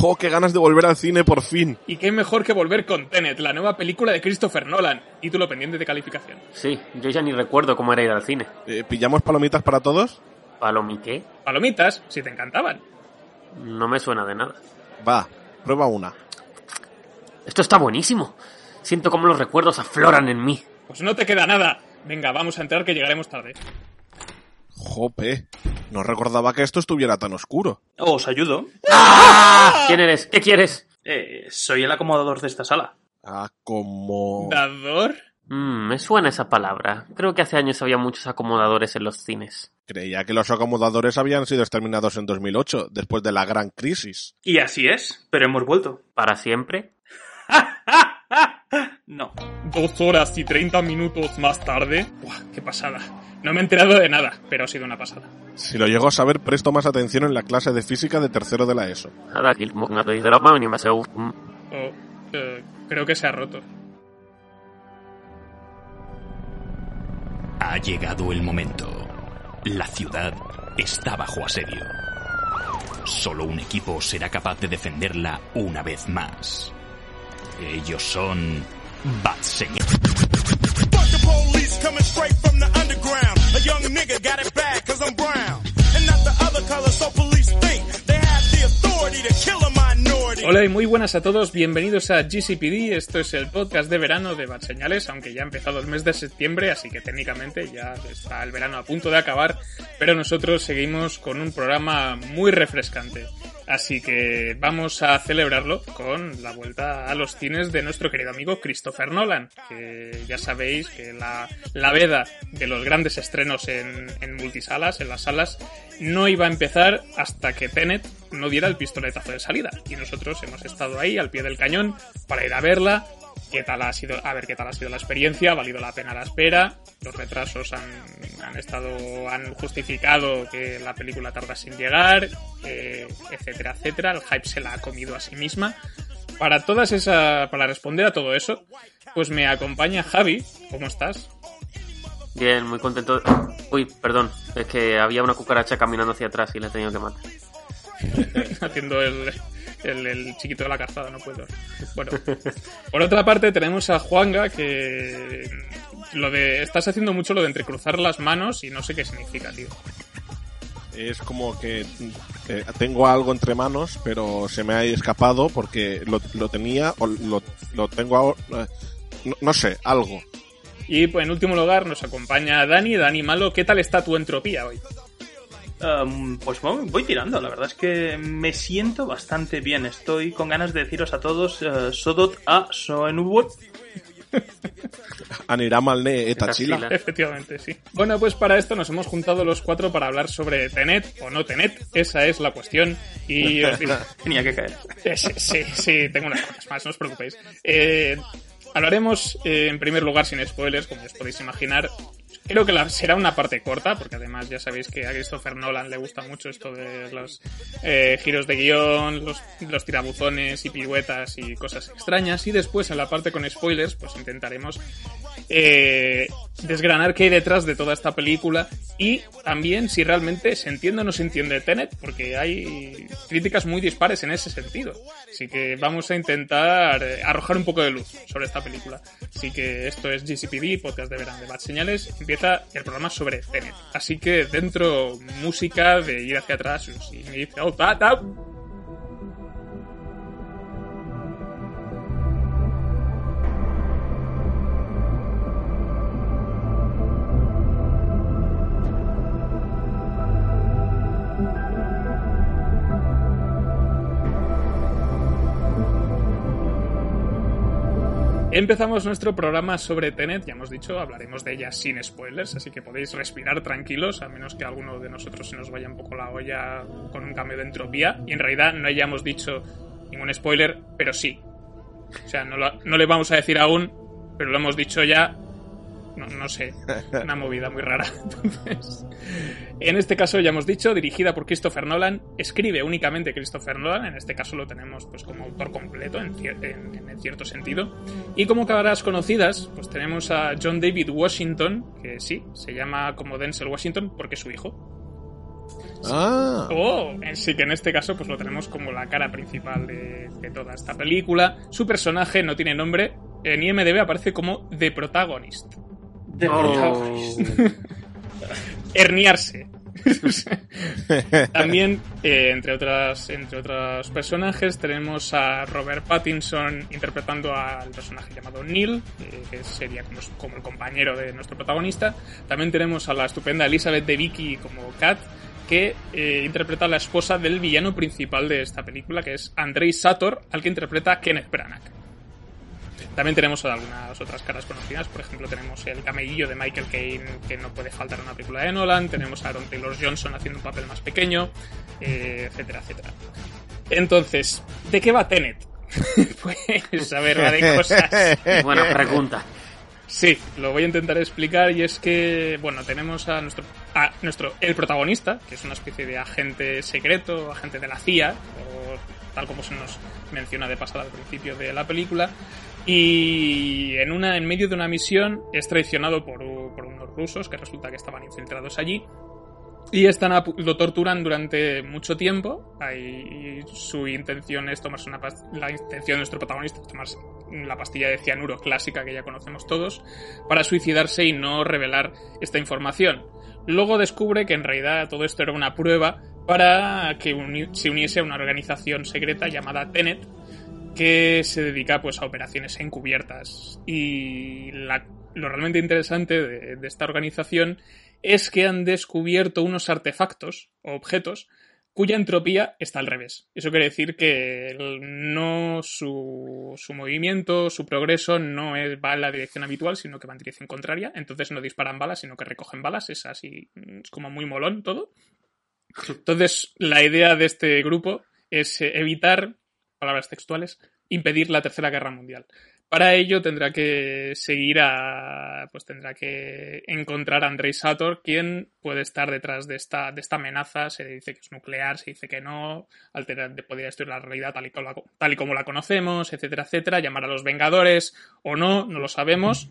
¡Jo, qué ganas de volver al cine por fin! Y qué mejor que volver con Tenet, la nueva película de Christopher Nolan. Título pendiente de calificación. Sí, yo ya ni recuerdo cómo era ir al cine. Eh, ¿Pillamos palomitas para todos? ¿Palomité? Palomitas, si te encantaban. No me suena de nada. Va, prueba una. Esto está buenísimo. Siento como los recuerdos afloran en mí. Pues no te queda nada. Venga, vamos a entrar que llegaremos tarde. Jope, no recordaba que esto estuviera tan oscuro. Os ayudo. ¡Ah! ¿Quién eres? ¿Qué quieres? Eh, soy el acomodador de esta sala. Acomodador. ¿Dador? Mm, me suena esa palabra. Creo que hace años había muchos acomodadores en los cines. Creía que los acomodadores habían sido exterminados en 2008, después de la gran crisis. Y así es, pero hemos vuelto. ¿Para siempre? No. Dos horas y treinta minutos más tarde. Buah, qué pasada. No me he enterado de nada, pero ha sido una pasada. Si lo llego a saber, presto más atención en la clase de física de tercero de la ESO. Oh, eh, creo que se ha roto. Ha llegado el momento. La ciudad está bajo asedio. Solo un equipo será capaz de defenderla una vez más. Ellos son Bat Hola y muy buenas a todos, bienvenidos a GCPD, esto es el podcast de verano de Bad Señales, aunque ya ha empezado el mes de septiembre, así que técnicamente ya está el verano a punto de acabar, pero nosotros seguimos con un programa muy refrescante. Así que vamos a celebrarlo con la vuelta a los cines de nuestro querido amigo Christopher Nolan, que ya sabéis que la, la veda de los grandes estrenos en, en multisalas, en las salas, no iba a empezar hasta que Tenet no diera el pistoletazo de salida. Y nosotros hemos estado ahí al pie del cañón para ir a verla, qué tal ha sido, a ver qué tal ha sido la experiencia, ha valido la pena la espera, los retrasos han, han estado, han justificado que la película tarda sin llegar, eh, etcétera, etcétera, el hype se la ha comido a sí misma. Para todas esa, para responder a todo eso, pues me acompaña Javi, ¿cómo estás? Bien, muy contento. Uy, perdón. Es que había una cucaracha caminando hacia atrás y la he tenido que matar. Haciendo el, el, el chiquito de la calzada, no puedo. Bueno, por otra parte tenemos a Juanga que lo de estás haciendo mucho lo de entrecruzar las manos y no sé qué significa, tío. Es como que eh, tengo algo entre manos, pero se me ha escapado porque lo, lo tenía o lo, lo tengo ahora. eh, no, no sé, algo. Y pues, en último lugar nos acompaña Dani. Dani Malo, ¿qué tal está tu entropía hoy? Um, pues voy, tirando, la verdad es que me siento bastante bien. Estoy con ganas de deciros a todos eh, Sodot a Soenubot. Anirámalne eta chila. Efectivamente, sí. Bueno, pues para esto nos hemos juntado los cuatro para hablar sobre Tenet o no Tenet. Esa es la cuestión. Y os digo, Tenía que caer. Eh, Sí, sí, sí, tengo unas cuantas más, no os preocupéis. Eh, hablaremos eh, en primer lugar sin spoilers, como os podéis imaginar. Creo que será una parte corta, porque además ya sabéis que a Christopher Nolan le gusta mucho esto de los eh, giros de guion, los, tirabuzones y piruetas y cosas extrañas. Y después en la parte con spoilers, pues intentaremos eh, desgranar qué hay detrás de toda esta película y también si realmente se entiende o no se entiende Tenet, porque hay críticas muy dispares en ese sentido. Así que vamos a intentar eh, arrojar un poco de luz sobre esta película. Así que esto es GCPD, podcast de verano de Bad Señales. El programa sobre Tenet. Así que dentro música de ir hacia atrás y me dice, oh, ta, ta. Empezamos nuestro programa sobre Tenet, ya hemos dicho, hablaremos de ella sin spoilers, así que podéis respirar tranquilos, a menos que alguno de nosotros se nos vaya un poco la olla con un cambio de entropía. Y en realidad no hayamos dicho ningún spoiler, pero sí. O sea, no, no le vamos a decir aún, pero lo hemos dicho ya. No, no sé, una movida muy rara. Entonces, en este caso ya hemos dicho, dirigida por Christopher Nolan, escribe únicamente Christopher Nolan, en este caso lo tenemos pues como autor completo en, cier- en- en cierto sentido. Y como caras conocidas, pues tenemos a John David Washington, que sí, se llama como Denzel Washington porque es su hijo. Ah, Oh, sí que en este caso pues lo tenemos como la cara principal de, de toda esta película. Su personaje no tiene nombre, en IMDb aparece como The Protagonist. Herniarse. También, eh, entre, otras, entre otros personajes, tenemos a Robert Pattinson interpretando al personaje llamado Neil, eh, que sería como el compañero de nuestro protagonista. También tenemos a la estupenda Elizabeth de Vicky como Kat, que eh, interpreta a la esposa del villano principal de esta película, que es Andrei Sator, al que interpreta Kenneth Branagh. También tenemos algunas otras caras conocidas, por ejemplo tenemos el camellillo de Michael Caine que no puede faltar en una película de Nolan, tenemos a Aaron Taylor Johnson haciendo un papel más pequeño, eh, etcétera, etcétera. Entonces, ¿de qué va Tenet? pues a ver, va de cosas. Buena pregunta. Sí, lo voy a intentar explicar y es que, bueno, tenemos a nuestro, a nuestro, el protagonista, que es una especie de agente secreto, agente de la CIA, o tal como se nos menciona de pasada al principio de la película, y en una, en medio de una misión es traicionado por, por unos rusos que resulta que estaban infiltrados allí y están a lo torturan durante mucho tiempo. Ahí su intención es tomarse una la intención de nuestro protagonista es tomarse la pastilla de cianuro clásica que ya conocemos todos para suicidarse y no revelar esta información. Luego descubre que en realidad todo esto era una prueba para que se uniese a una organización secreta llamada Tenet que se dedica pues a operaciones encubiertas y la- lo realmente interesante de, de esta organización es que han descubierto unos artefactos o objetos cuya entropía está al revés. Eso quiere decir que no su, su movimiento, su progreso no es, va en la dirección habitual, sino que va en dirección contraria. Entonces no disparan balas, sino que recogen balas. Es así, es como muy molón todo. Entonces, la idea de este grupo es eh, evitar, palabras textuales, impedir la Tercera Guerra Mundial. Para ello tendrá que seguir a. Pues tendrá que encontrar a Andrei Sator, quien puede estar detrás de esta, de esta amenaza. Se dice que es nuclear, se dice que no, alterar, podría destruir la realidad tal y, como la, tal y como la conocemos, etcétera, etcétera. Llamar a los Vengadores o no, no lo sabemos.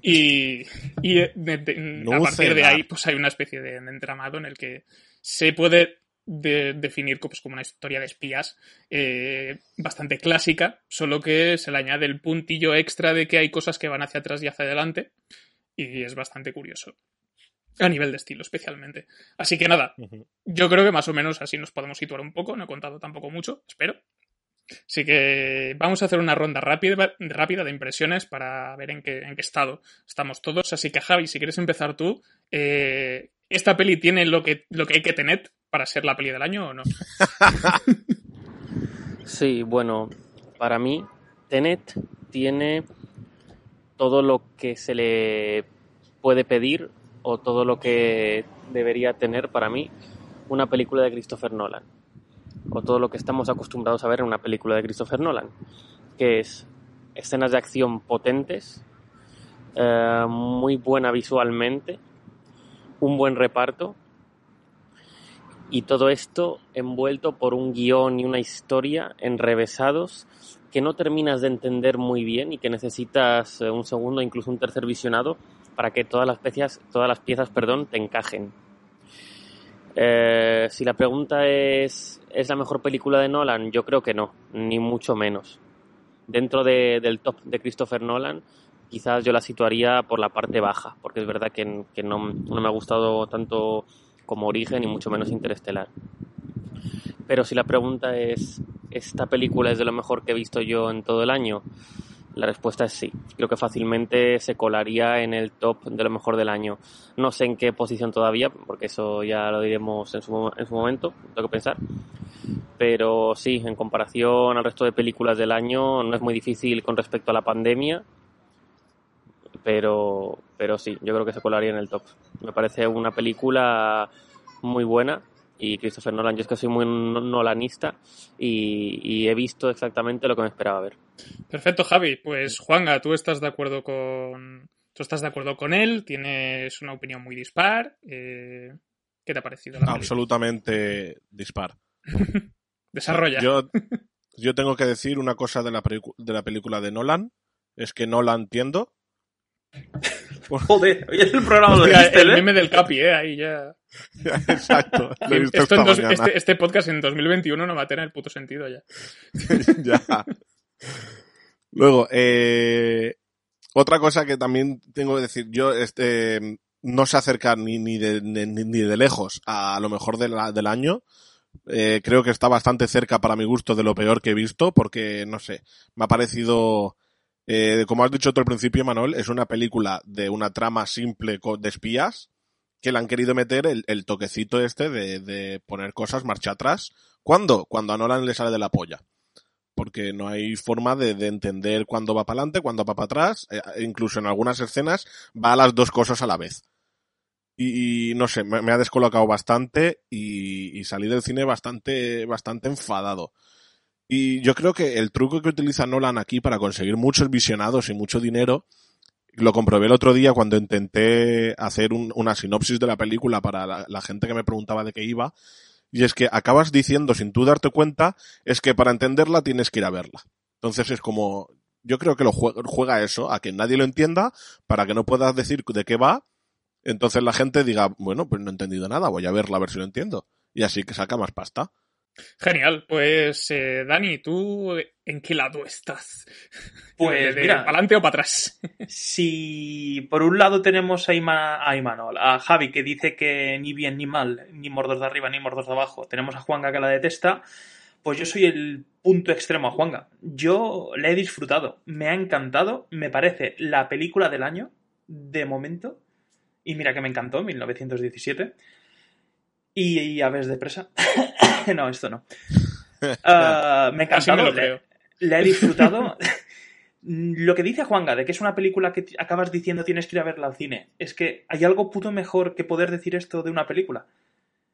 Y, y de- de- a partir de ahí, pues hay una especie de, de entramado en el que se puede de- definir pues, como una historia de espías eh, bastante clásica, solo que se le añade el puntillo extra de que hay cosas que van hacia atrás y hacia adelante, y es bastante curioso. A nivel de estilo, especialmente. Así que nada, yo creo que más o menos así nos podemos situar un poco. No he contado tampoco mucho, espero. Así que vamos a hacer una ronda rápida, rápida de impresiones para ver en qué, en qué estado estamos todos. Así que Javi, si quieres empezar tú, eh, ¿esta peli tiene lo que, lo que hay que tener para ser la peli del año o no? Sí, bueno, para mí, Tenet tiene todo lo que se le puede pedir o todo lo que debería tener para mí una película de Christopher Nolan. O todo lo que estamos acostumbrados a ver en una película de Christopher Nolan. Que es escenas de acción potentes, eh, muy buena visualmente, un buen reparto y todo esto envuelto por un guion y una historia enrevesados que no terminas de entender muy bien y que necesitas eh, un segundo, incluso un tercer visionado para que todas las piezas, todas las piezas perdón, te encajen. Eh, si la pregunta es, ¿es la mejor película de Nolan? Yo creo que no, ni mucho menos. Dentro de- del top de Christopher Nolan, quizás yo la situaría por la parte baja, porque es verdad que, que no, no me ha gustado tanto como Origen y mucho menos Interestelar. Pero si la pregunta es, ¿esta película es de lo mejor que he visto yo en todo el año? La respuesta es sí. Creo que fácilmente se colaría en el top de lo mejor del año. No sé en qué posición todavía, porque eso ya lo diremos en su, en su momento, tengo que pensar. Pero sí, en comparación al resto de películas del año, no es muy difícil con respecto a la pandemia. Pero, pero sí, yo creo que se colaría en el top. Me parece una película muy buena, Y Christopher Nolan, yo es que soy muy nolanista y, y he visto exactamente lo que me esperaba ver. Perfecto, Javi. Pues Juanga, tú estás de acuerdo con. Tú estás de acuerdo con él, tienes una opinión muy dispar. Eh, ¿Qué te ha parecido la película? Absolutamente dispar. Desarrolla. Yo, yo tengo que decir una cosa de la, de la película de Nolan. Es que no la entiendo. Joder, hoy es el programa lo Hostia, el ¿eh? meme del Capi, ¿eh? Ahí ya. Exacto. Lo he visto Esto esta dos- este, este podcast en 2021 no va a tener el puto sentido ya. ya. Luego, eh, otra cosa que también tengo que decir, yo este no sé acercar ni, ni, de, ni, ni de lejos a lo mejor de la- del año. Eh, creo que está bastante cerca para mi gusto de lo peor que he visto, porque no sé, me ha parecido, eh, como has dicho tú al principio, Manuel, es una película de una trama simple de espías que le han querido meter el, toquecito este de, poner cosas marcha atrás. ¿Cuándo? Cuando a Nolan le sale de la polla porque no hay forma de, de entender cuándo va para adelante, cuándo va para atrás, eh, incluso en algunas escenas va a las dos cosas a la vez. Y, no sé, me, me ha descolocado bastante y, y salí del cine bastante, bastante enfadado. Y yo creo que el truco que utiliza Nolan aquí para conseguir muchos visionados y mucho dinero, lo comprobé el otro día cuando intenté hacer un- una sinopsis de la película para la, gente que me preguntaba de qué iba, y es que acabas diciendo sin tú darte cuenta, es que para entenderla tienes que ir a verla. Entonces es como, yo creo que lo juega, juega eso, a que nadie lo entienda, para que no puedas decir de qué va, entonces la gente diga, bueno, pues no he entendido nada, voy a verla a ver si lo entiendo. Y así que saca más pasta. Genial. Pues, eh, Dani, ¿tú en qué lado estás? Pues, ¿De, mira. ¿Para adelante o para atrás? Si por un lado tenemos a, Ima, a Imanol, a Javi que dice que ni bien ni mal, ni mordos de arriba ni mordos de abajo, tenemos a Juanga que la detesta, pues yo soy el punto extremo a Juanga. Yo la he disfrutado, me ha encantado, me parece la película del año, de momento, y mira que me encantó, 1917. Y, y Aves de presa. no, esto no. Ah, me ha me le- he disfrutado. Lo que dice Juanga de que es una película que acabas diciendo tienes que ir a verla al cine, es que hay algo puto mejor que poder decir esto de una película.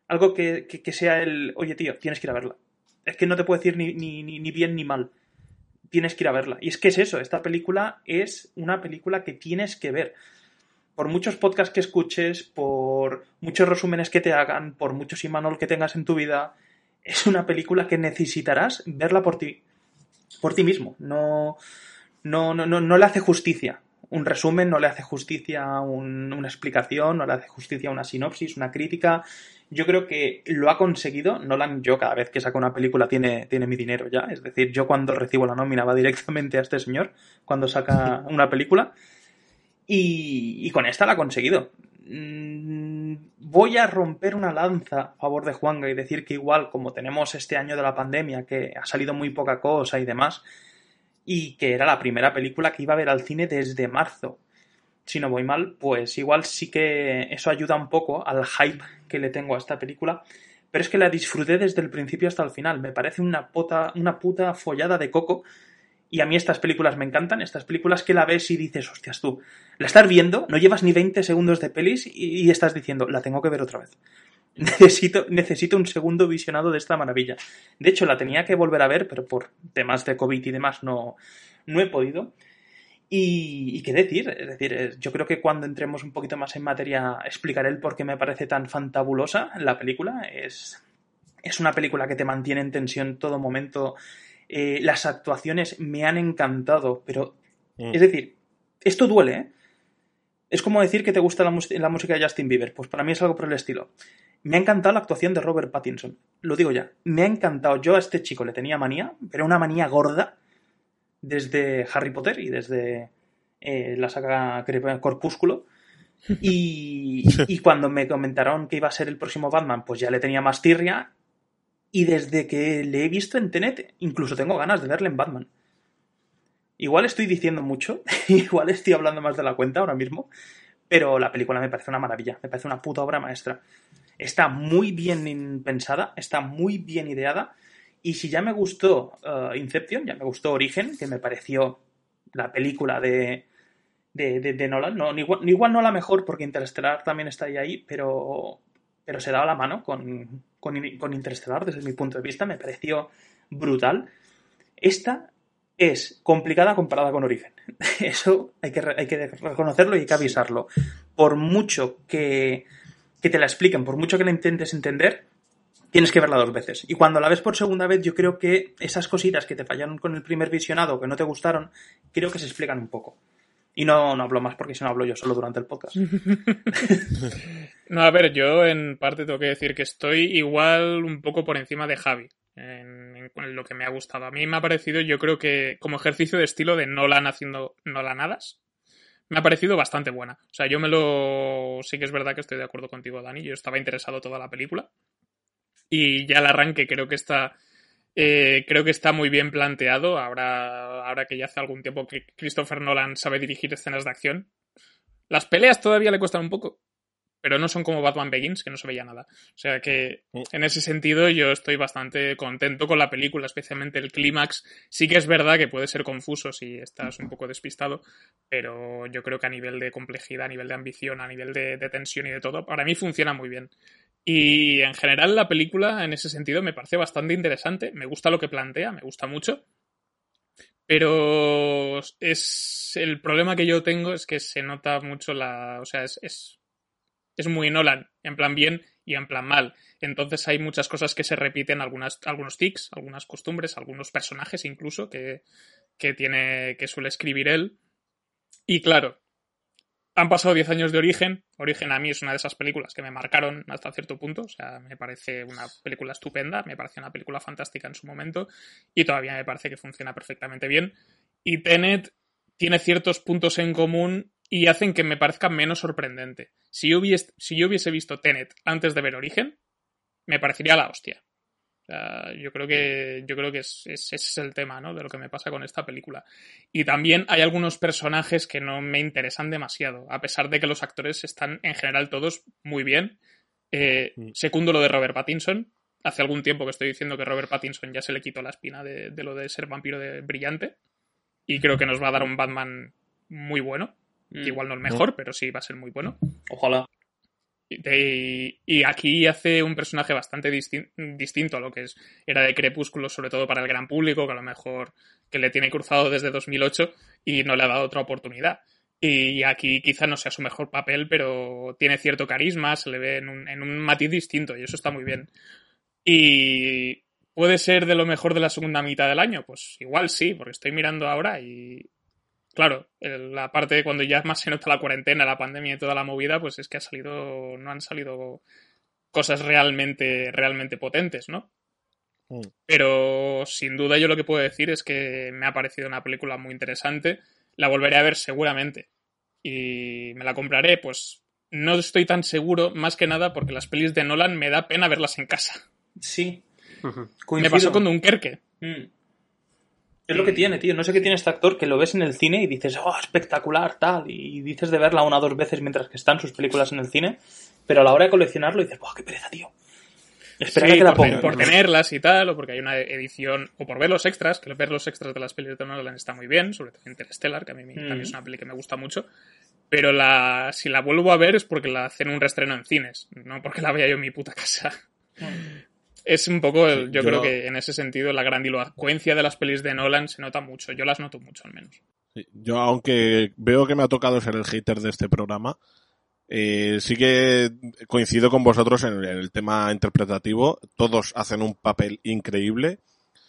Algo que, que- que sea el, oye tío, tienes que ir a verla. Es que no te puedo decir ni, ni, ni, ni bien ni mal. Tienes que ir a verla. Y es que es eso, esta película es una película que tienes que ver. Por muchos podcasts que escuches, por muchos resúmenes que te hagan, por muchos Imanol que tengas en tu vida, es una película que necesitarás verla por ti, por ti mismo. No, no, no, no, no le hace justicia. Un resumen no le hace justicia un- una explicación, no le hace justicia una sinopsis, una crítica. Yo creo que lo ha conseguido. Nolan, yo cada vez que saco una película tiene, tiene mi dinero ya. Es decir, yo cuando recibo la nómina va directamente a este señor cuando saca una película. Y, y con esta la ha conseguido. Voy a romper una lanza a favor de Juanga y decir que igual como tenemos este año de la pandemia, que ha salido muy poca cosa y demás, y que era la primera película que iba a ver al cine desde marzo. Si no voy mal, pues igual sí que eso ayuda un poco al hype que le tengo a esta película. Pero es que la disfruté desde el principio hasta el final. Me parece una, pota, una puta follada de coco. Y a mí estas películas me encantan. Estas películas que la ves y dices, hostias tú, la estás viendo, no llevas ni 20 segundos de pelis y, estás diciendo, la tengo que ver otra vez. Necesito, necesito un segundo visionado de esta maravilla. De hecho, la tenía que volver a ver, pero por temas de COVID y demás no, no he podido. Y, y qué decir, es decir, yo creo que cuando entremos un poquito más en materia explicaré el por qué me parece tan fantabulosa la película. Es, es una película que te mantiene en tensión todo momento. Eh, las actuaciones me han encantado, pero Mm. es decir, esto duele, ¿eh? Es como decir que te gusta la, música de Justin Bieber. Pues para mí es algo por el estilo. Me ha encantado la actuación de Robert Pattinson. Lo digo ya. Me ha encantado. Yo a este chico le tenía manía, pero una manía gorda desde Harry Potter y desde eh, la saga Corpúsculo. Y, y cuando me comentaron que iba a ser el próximo Batman, pues ya le tenía más tirria. Y desde que le he visto en Tenet, incluso tengo ganas de verle en Batman. Igual estoy diciendo mucho, igual estoy hablando más de la cuenta ahora mismo, pero la película me parece una maravilla, me parece una puta obra maestra. Está muy bien pensada, está muy bien ideada, y si ya me gustó uh, Inception, ya me gustó Origen, que me pareció la película de, de, de, de Nolan, no, igual, igual, no la mejor, porque Interstellar también está ahí, ahí pero pero se daba la mano con, con, Interstellar desde mi punto de vista, me pareció brutal. Esta es complicada comparada con Origen. Eso hay que, hay que reconocerlo y hay que avisarlo. Por mucho que, que te la expliquen, por mucho que la intentes entender, tienes que verla dos veces. Y cuando la ves por segunda vez, yo creo que esas cositas que te fallaron con el primer visionado, que no te gustaron, creo que se explican un poco. Y no, no hablo más porque si no hablo yo solo durante el podcast. no, a ver, yo en parte tengo que decir que estoy igual un poco por encima de Javi. En, lo que me ha gustado. A mí me ha parecido, yo creo que como ejercicio de estilo de Nolan haciendo Nolanadas, me ha parecido bastante buena. O sea, yo me lo... Sí que es verdad que estoy de acuerdo contigo, Dani. Yo estaba interesado toda la película y ya el arranque creo que está eh, creo que está muy bien planteado ahora, ahora que ya hace algún tiempo que Christopher Nolan sabe dirigir escenas de acción. Las peleas todavía le cuestan un poco, pero no son como Batman Begins, que no se veía nada. O sea que en ese sentido yo estoy bastante contento con la película, especialmente el clímax. Sí que es verdad que puede ser confuso si estás un poco despistado, pero yo creo que a nivel de complejidad, a nivel de ambición, a nivel de, de tensión y de todo, para mí funciona muy bien. Y en general la película en ese sentido me parece bastante interesante, me gusta lo que plantea, me gusta mucho. Pero es el problema que yo tengo es que se nota mucho la, o sea, es, es, muy Nolan, en plan bien y en plan mal. Entonces hay muchas cosas que se repiten, algunas, algunos tics, algunas costumbres, algunos personajes incluso que, que tiene, que suele escribir él. Y claro, han pasado 10 años de Origen. Origen a mí es una de esas películas que me marcaron hasta cierto punto. O sea, me parece una película estupenda, me parece una película fantástica en su momento y todavía me parece que funciona perfectamente bien. Y Tenet tiene ciertos puntos en común y hacen que me parezca menos sorprendente. Si yo hubiese, si yo hubiese visto Tenet antes de ver Origen, me parecería la hostia. Uh, yo creo que, yo creo que es, es, ese es el tema, ¿no? De lo que me pasa con esta película. Y también hay algunos personajes que no me interesan demasiado, a pesar de que los actores están en general todos muy bien. Eh, mm. Segundo lo de Robert Pattinson. Hace algún tiempo que estoy diciendo que Robert Pattinson ya se le quitó la espina de, de lo de ser vampiro de brillante. Y creo que nos va a dar un Batman muy bueno. Mm. Igual no el mejor, pero sí va a ser muy bueno. Ojalá. Y, aquí hace un personaje bastante disti distinto a lo que es, era de Crepúsculo, sobre todo para el gran público, que a lo mejor que le tiene cruzado desde 2008 y no le ha dado otra oportunidad. Y aquí quizá no sea su mejor papel, pero tiene cierto carisma, se le ve en un, en un matiz distinto y eso está muy bien. Y puede ser de lo mejor de la segunda mitad del año, pues igual sí, porque estoy mirando ahora y claro, la parte de cuando ya más se nota la cuarentena, la pandemia y toda la movida, pues es que ha salido, no han salido cosas realmente, realmente potentes, ¿no? Mm. Pero sin duda yo lo que puedo decir es que me ha parecido una película muy interesante. La volveré a ver seguramente. Y me la compraré, pues no estoy tan seguro, más que nada porque las pelis de Nolan me da pena verlas en casa. Sí. Me pasó con Dunkerque. Mm. Es lo que tiene, tío. No sé qué tiene este actor que lo ves en el cine y dices, oh, espectacular, tal. Y dices de verla una o dos veces mientras que están sus películas en el cine. Pero a la hora de coleccionarlo dices, ¡oh, qué pereza, tío! Espera sí, que la por, por, tenerlas y tal, o porque hay una edición, o por ver los extras, que ver los extras de las películas de Nolan está muy bien, sobre todo Interstellar, que a mí mm. también es una peli que me gusta mucho. Pero la, si la vuelvo a ver es porque la hacen un restreno en cines, no porque la vea yo en mi puta casa. Mm es un poco, el, yo, yo, creo que en ese sentido la grandilocuencia de las pelis de Nolan se nota mucho. Yo las noto mucho al menos. Sí, yo, aunque veo que me ha tocado ser el hater de este programa, eh, sí que coincido con vosotros en el, en el, tema interpretativo. Todos hacen un papel increíble.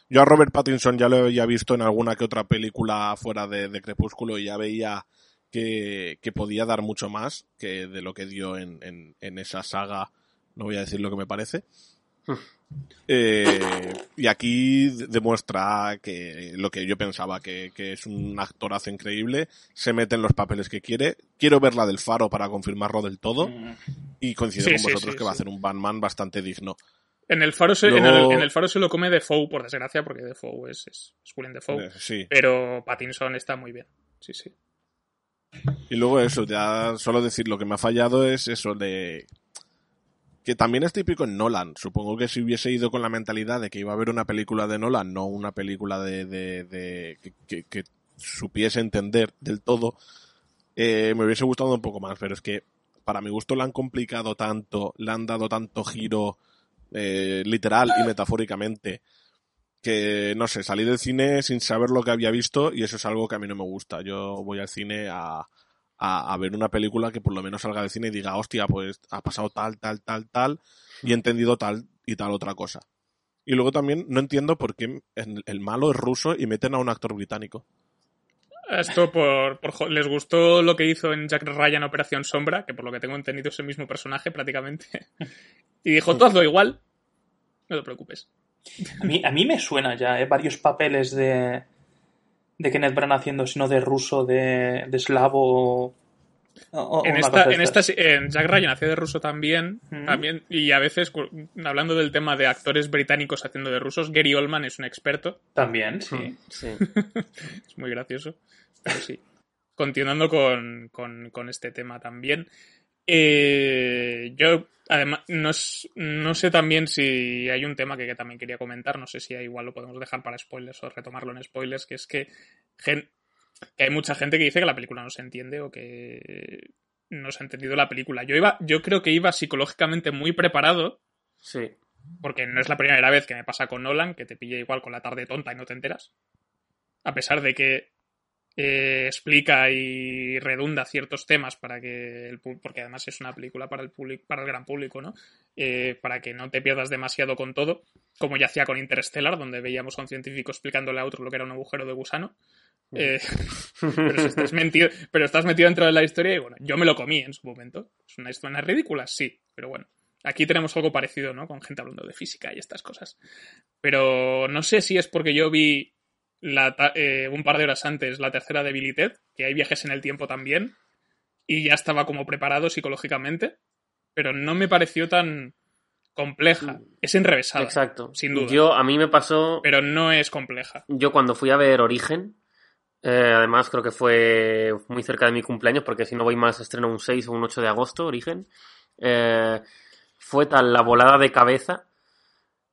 Yo a Robert Pattinson ya lo había visto en alguna que otra película fuera de, de Crepúsculo y ya veía que, que, podía dar mucho más que de lo que dio en, en, en esa saga. No voy a decir lo que me parece. Eh, y aquí demuestra que lo que yo pensaba, que, que, es un actorazo increíble, se mete en los papeles que quiere. Quiero ver la del Faro para confirmarlo del todo. Y coincido sí, con vosotros sí, que va a ser un Batman bastante digno. En el, faro se, Luego... en, el, en el faro se lo come Defoe, por desgracia, porque Defoe es, es, es Willem Defoe. Sí. Pero Pattinson está muy bien. Sí, sí. Y luego eso, ya solo decir lo que me ha fallado es eso de que también es típico en Nolan. Supongo que si hubiese ido con la mentalidad de que iba a haber una película de Nolan, no una película de, de, que, que, supiese entender del todo, eh, me hubiese gustado un poco más, pero es que para mi gusto, la han complicado tanto, le han dado tanto giro eh, literal y metafóricamente que, no sé, salí del cine sin saber lo que había visto y eso es algo que a mí no me gusta. Yo voy al cine a, a, a ver una película que por lo menos salga del cine y diga, hostia, pues ha pasado tal, tal, tal, tal y he entendido tal y tal otra cosa. Y luego también no entiendo por qué el, malo es ruso y meten a un actor británico. Esto por, por les gustó lo que hizo en Jack Ryan Operación Sombra, que por lo que tengo entendido es el mismo personaje prácticamente. Y dijo, tú hazlo igual. No te preocupes. A mí, a mí me suena ya, ¿eh? Varios papeles de, de Kenneth Branagh haciendo, sino de ruso, de, de eslavo. o- o En esta, en esta en Jack Ryan hacía de ruso también, también, y a veces, hablando del tema de actores británicos haciendo de rusos, Gary Oldman es un experto. También, sí. Sí. Es muy gracioso. Pero sí. Continuando con, con- con este tema también. Eh, yo, además, no, s- no sé también si hay un tema que, que también quería comentar. No sé si igual lo podemos dejar para spoilers o retomarlo en spoilers, que es que, gen- que hay mucha gente que dice que la película no se entiende o que no se ha entendido la película. Yo iba, yo creo que iba psicológicamente muy preparado Sí. porque no es la primera vez que me pasa con Nolan, que te pilla igual con la tarde tonta y no te enteras. A pesar de que eh, explica y redunda ciertos temas para que el porque además es una película para el público, para el gran público, ¿no? Eh, para que no te pierdas demasiado con todo, como ya hacía con Interstellar, donde veíamos a un científico explicándole a otro lo que era un agujero de gusano. Eh, pero, si estás metido, pero estás metido dentro de la historia y bueno, yo me lo comí en su momento. ¿Es una historia ridícula? Sí, pero bueno. Aquí tenemos algo parecido, ¿no? Con gente hablando de física y estas cosas. Pero no sé si es porque yo vi la eh, un par de horas antes la tercera de Billy Ted, que hay viajes en el tiempo también, y ya estaba como preparado psicológicamente, pero no me pareció tan compleja. Es enrevesada, Exacto. sin duda. Yo, a mí me pasó. pero no es compleja. Yo cuando fui a ver Origen, eh, además creo que fue muy cerca de mi cumpleaños, porque si no voy más estreno un 6 o un 8 de agosto, Origen, eh, fue tal la volada de cabeza,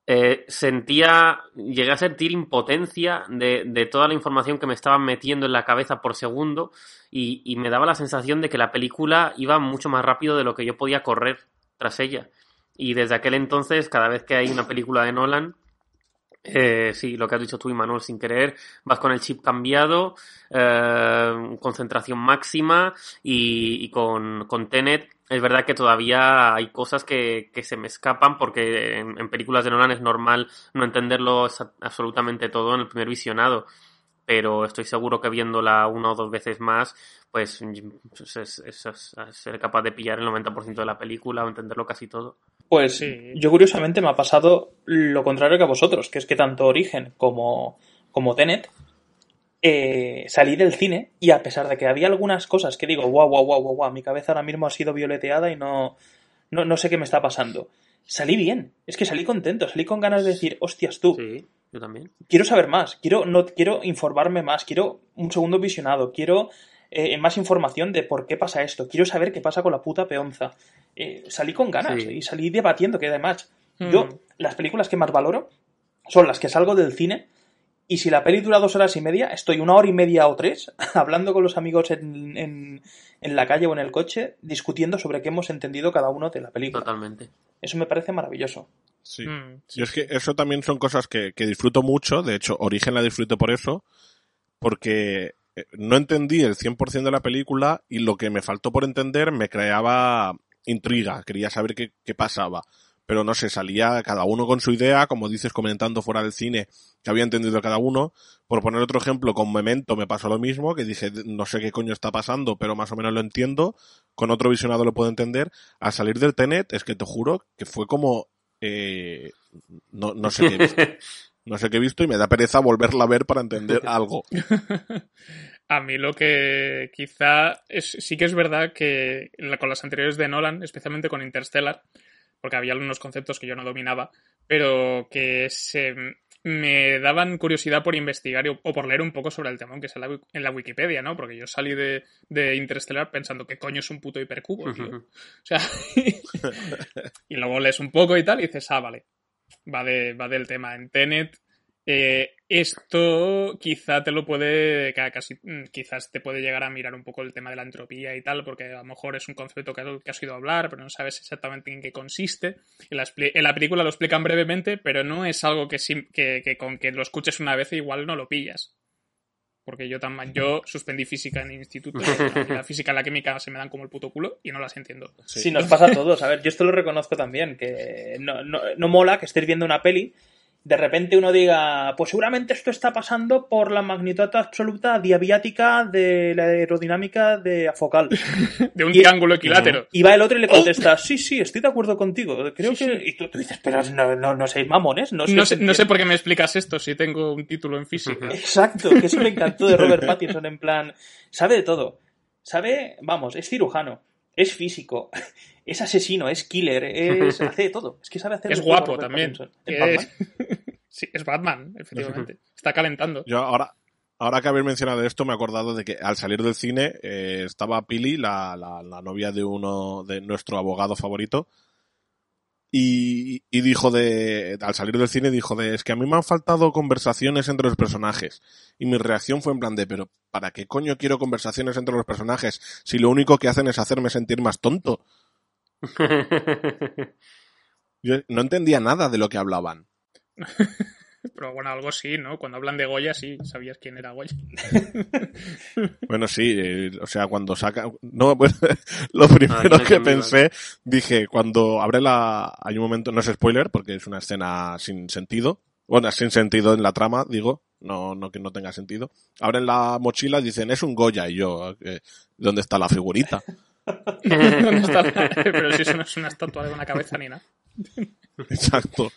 eh, sentía, llegué a sentir impotencia de, de toda la información que me estaban metiendo en la cabeza por segundo y, y me daba la sensación de que la película iba mucho más rápido de lo que yo podía correr tras ella. Y desde aquel entonces, cada vez que hay una película de Nolan, eh, sí, lo que has dicho tú, Manuel, sin querer, vas con el chip cambiado, eh, concentración máxima y, y con, con Tenet es verdad que todavía hay cosas que, que se me escapan porque en, en películas de Nolan es normal no entenderlo absolutamente todo en el primer visionado, pero estoy seguro que viéndola una o dos veces más, pues es, es- es- es- ser capaz de pillar el 90% de la película o entenderlo casi todo. Pues Sí. yo curiosamente me ha pasado lo contrario que a vosotros, que es que tanto Origen como, como Tenet eh, salí del cine y a pesar de que había algunas cosas que digo, guau, guau, guau, guau, guau, mi cabeza ahora mismo ha sido violeteada y no, no, no sé qué me está pasando. Salí bien, es que salí contento, salí con ganas de decir, hostias tú, Sí, yo también. quiero saber más, quiero, no, quiero informarme más, quiero un segundo visionado, quiero eh, más información de por qué pasa esto, quiero saber qué pasa con la puta peonza. Eh, salí con ganas Sí. y salí debatiendo que además Mm. yo las películas que más valoro son las que salgo del cine y si la peli dura dos horas y media, estoy una hora y media o tres hablando con los amigos en, en, en la calle o en el coche discutiendo sobre qué hemos entendido cada uno de la película. Totalmente. Eso me parece maravilloso. Sí. Mm, sí, Yo es que eso también son cosas que, que disfruto mucho. De hecho, Origen la disfruto por eso. Porque eh, no entendí el 100% de la película y lo que me faltó por entender me creaba intriga. Quería saber qué, qué pasaba. Pero no sé, salía cada uno con su idea, como dices, comentando fuera del cine que había entendido cada uno. Por poner otro ejemplo, con Memento me pasó lo mismo, que dije, no sé qué coño está pasando, pero más o menos lo entiendo. Con otro visionado lo puedo entender. Al salir del Tenet, es que te juro que fue como, eh, no, no sé qué he visto. No sé qué he visto y me da pereza volverla a ver para entender algo. A mí lo que quizá es, sí que es verdad que con las anteriores de Nolan, especialmente con Interstellar, porque había algunos conceptos que yo no dominaba, pero que se me daban curiosidad por investigar y- o por leer un poco sobre el tema, aunque sea en la, wi- en la Wikipedia, ¿no? Porque yo salí de, de Interstellar pensando qué coño es un puto hipercubo, tío. O sea, y luego lees un poco y tal y dices, ah, vale, va, de, va del tema. En Tenet Eh, esto quizá te lo puede, ca- casi, mm, quizás te puede llegar a mirar un poco el tema de la entropía y tal, porque a lo mejor es un concepto que, has oído hablar, pero no sabes exactamente en qué consiste. En la, expli- en la película lo explican brevemente, pero no es algo que, que, que con que lo escuches una vez igual no lo pillas. Porque yo, tam- yo suspendí física en el instituto, y la física y la química se me dan como el puto culo y no las entiendo. Sí. nos pasa a todos. A ver, yo esto lo reconozco también, que no, no, no mola que estés viendo una peli, de repente uno diga, pues seguramente esto está pasando por la magnitud absoluta diabiática de la aerodinámica de afocal. De un Y- triángulo equilátero. Y va el otro y le contesta, sí, sí, estoy de acuerdo contigo. Creo Sí, que... sí. Y tú, tú dices, pero no, no, no seáis mamones, no, No sé, no sé por qué me explicas esto si tengo un título en física. Exacto, que eso me encantó de Robert Pattinson, en plan, sabe de todo. Sabe, vamos, es cirujano, es físico, es asesino, es killer, es, hace de todo. Es que sabe hacer Es todo guapo también. Es- sí, es Batman, efectivamente. Está calentando. Yo ahora, ahora que habéis mencionado esto, me he acordado de que al salir del cine eh, estaba Pili, la, la, la novia de uno de nuestro abogado favorito, y, y dijo de, al salir del cine dijo de, es que a mí me han faltado conversaciones entre los personajes. Y mi reacción fue en plan de, pero ¿para qué coño quiero conversaciones entre los personajes si lo único que hacen es hacerme sentir más tonto? Yo no entendía nada de lo que hablaban. Pero bueno, algo sí, ¿no? Cuando hablan de Goya, sí, sabías quién era Goya. Bueno, sí, eh, o sea, cuando saca... No, pues, lo primero Ah, que pensé, dije, cuando abre la... Hay un momento, no es spoiler, porque es una escena sin sentido. Bueno, sin sentido en la trama, digo. No, no que no tenga sentido. Abren la mochila y dicen, es un Goya. Y yo, eh, ¿dónde está la figurita? ¿Dónde está la- Pero si eso no es una estatua de una cabeza ni nada. Exacto.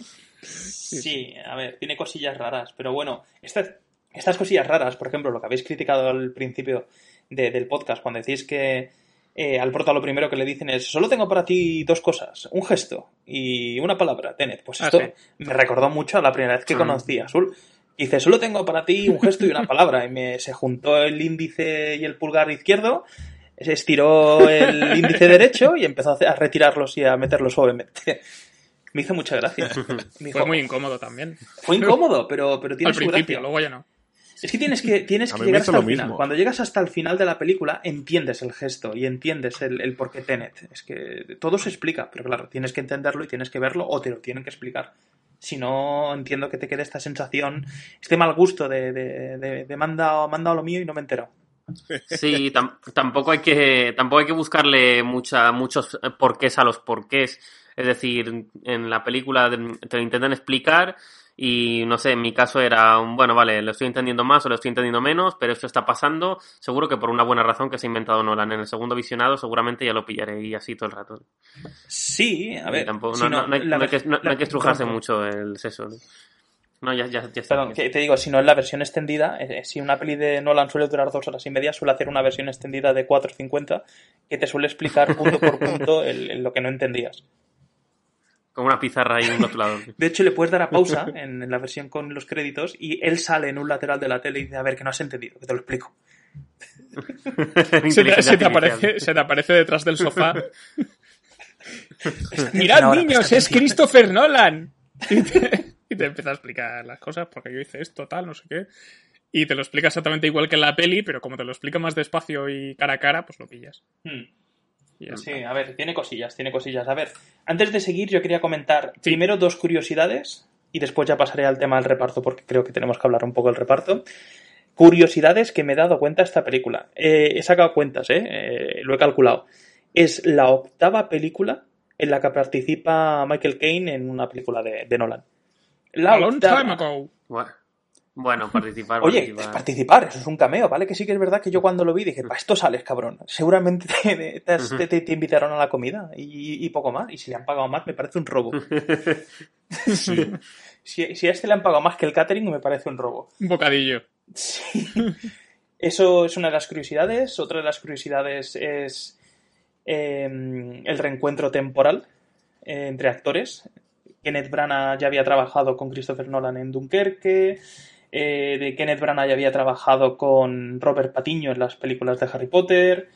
Sí, a ver, tiene cosillas raras, pero bueno, estas, estas cosillas raras, por ejemplo, lo que habéis criticado al principio de- del podcast, cuando decís que eh, al prota lo primero que le dicen es, solo tengo para ti dos cosas, un gesto y una palabra, Tenet. Pues Ah, esto me recordó mucho a la primera vez que Mm. conocí a Azul. Dice, solo tengo para ti un gesto y una palabra. Y me, se juntó el índice y el pulgar izquierdo, se estiró el índice derecho y empezó a retirarlos y a meterlos suavemente. Me hizo mucha gracia. Me dijo, Fue muy incómodo también. fue incómodo, pero, pero tiene Al su principio, gracia. luego ya no. Es que tienes que, tienes que llegar hasta el final. Cuando llegas hasta el final de la película, entiendes el gesto y entiendes el, el por qué Tenet. Es que todo se explica, pero claro, tienes que entenderlo y tienes que verlo o te lo tienen que explicar. Si no, entiendo que te quede esta sensación, este mal gusto de, de, de, de manda, manda lo mío y no me he enterado. Sí, tam- tampoco hay que tampoco hay que buscarle mucha, muchos eh, porqués a los porqués. Es decir, en la película te lo intentan explicar y no sé, en mi caso era un, bueno, vale, lo estoy entendiendo más o lo estoy entendiendo menos, pero esto está pasando, seguro que por una buena razón que se ha inventado Nolan. En el segundo visionado seguramente ya lo pillaré y así todo el rato. Sí, a ver. tampoco, no, no- no hay, la no hay que, hay estrujarse mucho el seso. ¿no? No, ya, ya, ya está. Perdón, que te digo, si no en la versión extendida, eh, si una peli de Nolan suele durar dos horas y media, suele hacer una versión extendida de 4.50 que te suele explicar punto por punto el- el- lo que no entendías. Con una pizarra y un rotulador. De hecho, le puedes dar a pausa en, en la versión con los créditos y él sale en un lateral de la tele y dice, a ver, que no has entendido, que te lo explico. Se te, se aparece, se te aparece detrás del sofá. Mirad, ahora, niños, es. Christopher Nolan. Y te, y te empieza a explicar las cosas, porque yo hice esto, tal, no sé qué. Y te lo explica exactamente igual que en la peli, pero como te lo explica más despacio y cara a cara, pues lo pillas. Hmm. Sí, a ver, tiene cosillas, tiene cosillas. A ver, antes de seguir, yo quería comentar Sí. primero dos curiosidades y después ya pasaré al tema del reparto porque creo que tenemos que hablar un poco del reparto. Curiosidades que me he dado cuenta de esta película. Eh, he sacado cuentas, ¿eh? Eh, lo he calculado. Es la octava película en la que participa Michael Caine en una película de, de Nolan. La A long time ago. Bueno, bueno, participar. Oye, participar. participar, eso es un cameo, ¿vale? Que sí que es verdad que yo cuando lo vi dije, para esto sales, cabrón. Seguramente te, te te- te- te invitaron a la comida y, y poco más. Y si le han pagado más, me parece un robo. Si, si a este le han pagado más que el catering, me parece un robo. Un bocadillo. Sí. Eso es una de las curiosidades. Otra de las curiosidades es eh, el reencuentro temporal eh, entre actores. Kenneth Branagh ya había trabajado con Christopher Nolan en Dunkerque. Eh, de Kenneth Branagh ya había trabajado con Robert Patiño en las películas de Harry Potter.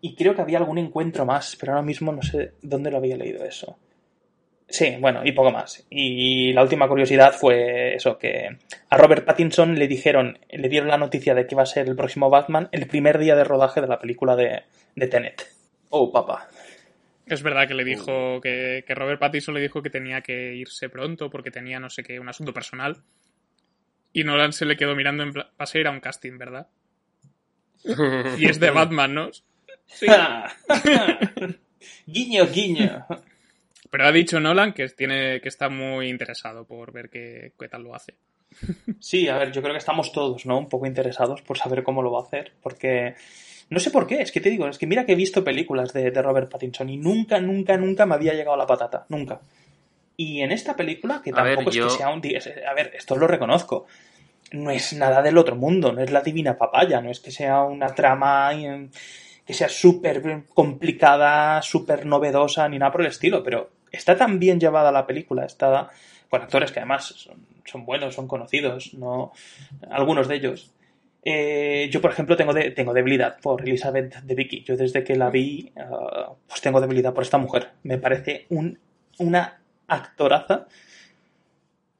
Y creo que había algún encuentro más, pero ahora mismo no sé dónde lo había leído eso. Sí, bueno, y poco más. Y la última curiosidad fue eso, que a Robert Pattinson le dijeron, le dieron la noticia de que iba a ser el próximo Batman el primer día de rodaje de la película de, de Tenet. Oh, papá. Es verdad que le dijo que, que Robert Pattinson le dijo que tenía que irse pronto porque tenía no sé qué, un asunto personal. Y Nolan se le quedó mirando en plan, vas a ir a un casting, ¿verdad? Y es de Batman, ¿no? Sí. guiño, guiño. Pero ha dicho Nolan que tiene que está muy interesado por ver qué, qué tal lo hace. Sí, a ver, yo creo que estamos todos, ¿no? Un poco interesados por saber cómo lo va a hacer, porque no sé por qué, es que te digo, es que mira que he visto películas de, de Robert Pattinson y nunca, nunca, nunca me había llegado la patata, nunca. Y en esta película, que ver, tampoco es yo- que sea un... A ver, esto lo reconozco. No es nada del otro mundo, no es la divina papaya, no es que sea una trama eh, que sea súper complicada, súper novedosa, ni nada por el estilo, pero está tan bien llevada la película, está con actores que además son, son buenos, son conocidos, no algunos de ellos. Eh, yo, por ejemplo, tengo, de- tengo debilidad por Elizabeth de Vicky. Yo desde que la vi, ah, pues tengo debilidad por esta mujer. Me parece un, una actoraza,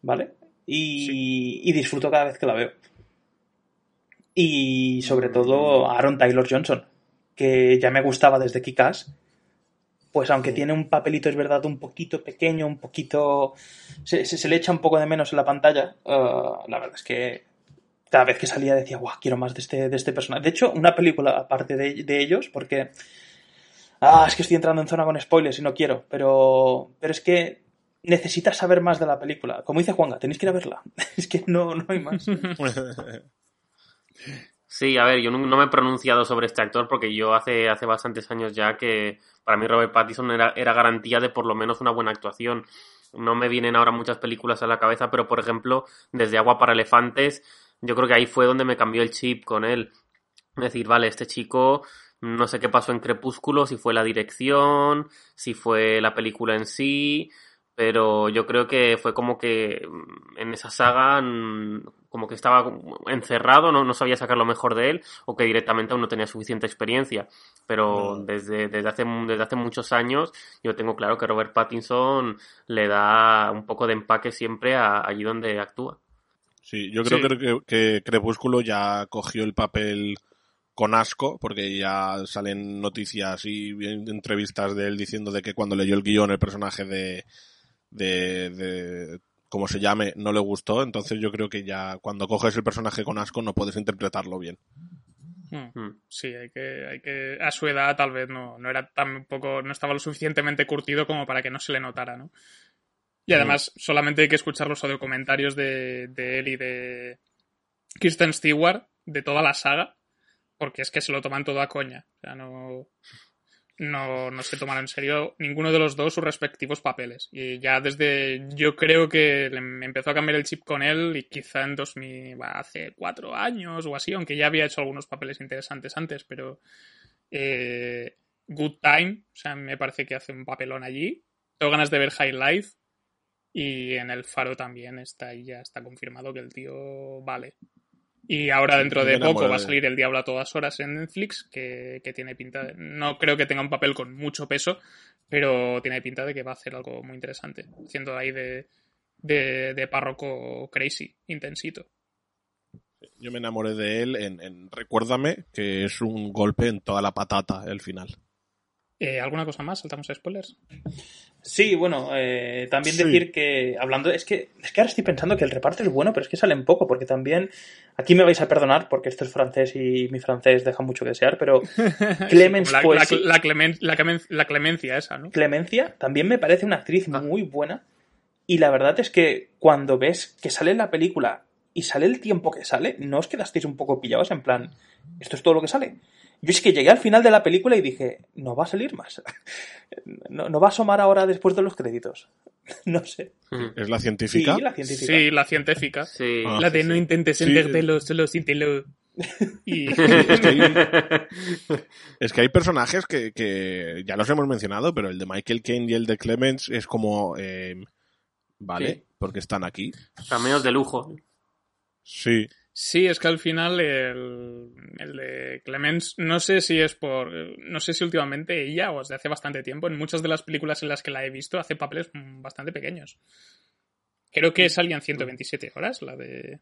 ¿vale? Y, y disfruto cada vez que la veo. Y sobre todo Aaron Taylor Johnson, que ya me gustaba desde Kick-Ass. Pues aunque tiene un papelito, es verdad, un poquito pequeño, un poquito... Se, se- se le echa un poco de menos en la pantalla. ah, la verdad es que cada vez que salía decía, guau, quiero más de este, de este personaje. De hecho, una película aparte de, de ellos, porque... Ah, es que estoy entrando en zona con spoilers y no quiero, pero, pero es que necesitas saber más de la película. Como dice Juanga, tenéis que ir a verla. es que no, no hay más. Sí, a ver, yo no, me he pronunciado sobre este actor porque yo hace, hace bastantes años ya que para mí Robert Pattinson era, era garantía de por lo menos una buena actuación. No me vienen ahora muchas películas a la cabeza, pero por ejemplo, desde Agua para Elefantes, yo creo que ahí fue donde me cambió el chip con él. Es decir, vale, este chico, no sé qué pasó en Crepúsculo, si fue la dirección, si fue la película en sí, pero yo creo que fue como que mm, en esa saga mm, como que estaba encerrado, no, no sabía sacar lo mejor de él o que directamente aún no tenía suficiente experiencia. Pero No. desde, desde, hace, desde hace muchos años yo tengo claro que Robert Pattinson le da un poco de empaque siempre a, allí donde actúa. Sí, yo creo Sí. que, que Crepúsculo ya cogió el papel con asco, porque ya salen noticias y entrevistas de él diciendo de que cuando leyó el guion el personaje de, de, de como se llame, no le gustó. Entonces yo creo que ya cuando coges el personaje con asco no puedes interpretarlo bien. Hmm. Mm. Sí, hay que, hay que, a su edad tal vez no, no era tampoco, no estaba lo suficientemente curtido como para que no se le notara, ¿no? Y además, solamente hay que escuchar los audiocomentarios de, de él y de Kristen Stewart, de toda la saga, porque es que se lo toman todo a coña. O sea, no, no, no se toman en serio ninguno de los dos sus respectivos papeles. Y ya desde, yo creo que me empezó a cambiar el chip con él y quizá en 2000, va, hace cuatro años o así, aunque ya había hecho algunos papeles interesantes antes, pero eh, Good Time, o sea, me parece que hace un papelón allí. Tengo ganas de ver High Life y en El Faro también está ya está confirmado que el tío vale. Y ahora dentro de poco va a salir El Diablo a todas horas en Netflix, que, que tiene pinta de... No creo que tenga un papel con mucho peso, pero tiene pinta de que va a hacer algo muy interesante, haciendo ahí de, de, de párroco crazy, intensito. Yo me enamoré de él en, en Recuérdame, que es un golpe en toda la patata el final. Eh, ¿Alguna cosa más? ¿Saltamos a spoilers? Sí, bueno, eh, también Sí. decir que, hablando, es que, es que ahora estoy pensando que el reparto es bueno, pero es que salen poco, porque también, aquí me vais a perdonar, porque esto es francés y mi francés deja mucho que desear, pero Clemens Sí, la, Poesy- la, la clemen- la clemen- la clemencia esa, ¿no? Clemencia también me parece una actriz Ah. muy buena. Y la verdad es que cuando ves que sale en la película y sale el tiempo que sale, ¿no os quedasteis un poco pillados en plan, esto es todo lo que sale? Yo es que llegué al final de la película y dije, no va a salir más. No, no va a asomar ahora después de los créditos. No sé. ¿Es la Sí, científica? la científica. Sí, la científica. Sí. Ah. la de no intentes Sí. solo siéntelo. Y Es que, hay, es que hay personajes que, que ya los hemos mencionado, pero el de Michael Caine y el de Clemens es como, eh, vale, Sí. porque están aquí. Cameos de lujo. Sí. Sí, es que al final el, el de Clemens, no sé si es por. No sé si últimamente ella, o desde hace bastante tiempo, en muchas de las películas en las que la he visto, hace papeles bastante pequeños. Creo que salía en 127 horas, la de.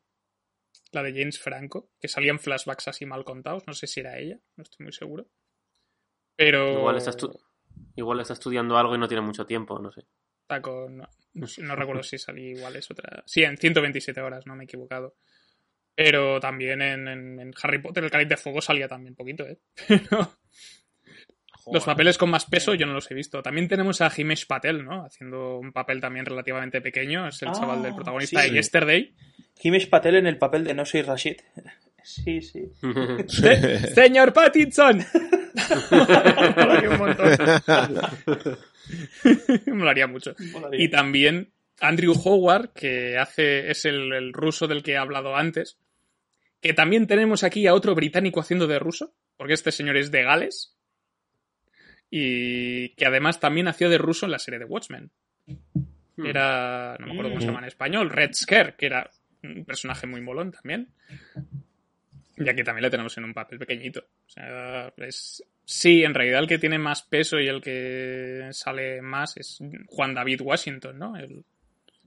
La de James Franco, que salían flashbacks así mal contados. No sé si era ella, no estoy muy seguro. Pero. Igual está, estu- igual está estudiando algo y no tiene mucho tiempo, no sé. Está con- no, no recuerdo si salí igual, es otra. Sí, en 127 horas, no me he equivocado. Pero también en, en- en Harry Potter el Cáliz de Fuego salía también poquito, ¿eh? Pero los papeles con más peso yo no los he visto. También tenemos a Himesh Patel, ¿no? Haciendo un papel también relativamente pequeño. Es el Ah, chaval del protagonista sí. de Yesterday. Himesh Patel en el papel de No soy Rashid. Sí, sí. Se- ¡Señor Pattinson! Molaría un montón. Molaría mucho. Molaría. Y también Andrew Howard, que hace, es el, el ruso del que he hablado antes. Que también tenemos aquí a otro británico haciendo de ruso, porque este señor es de Gales. Y que además también hacía de ruso en la serie de Watchmen. Hmm. Era, no me acuerdo cómo se llama en español, Red Scare, que era un personaje muy molón también. Y aquí también le tenemos en un papel pequeñito. O sea, es... Sí, en realidad el que tiene más peso y el que sale más es Juan David Washington, ¿no? El,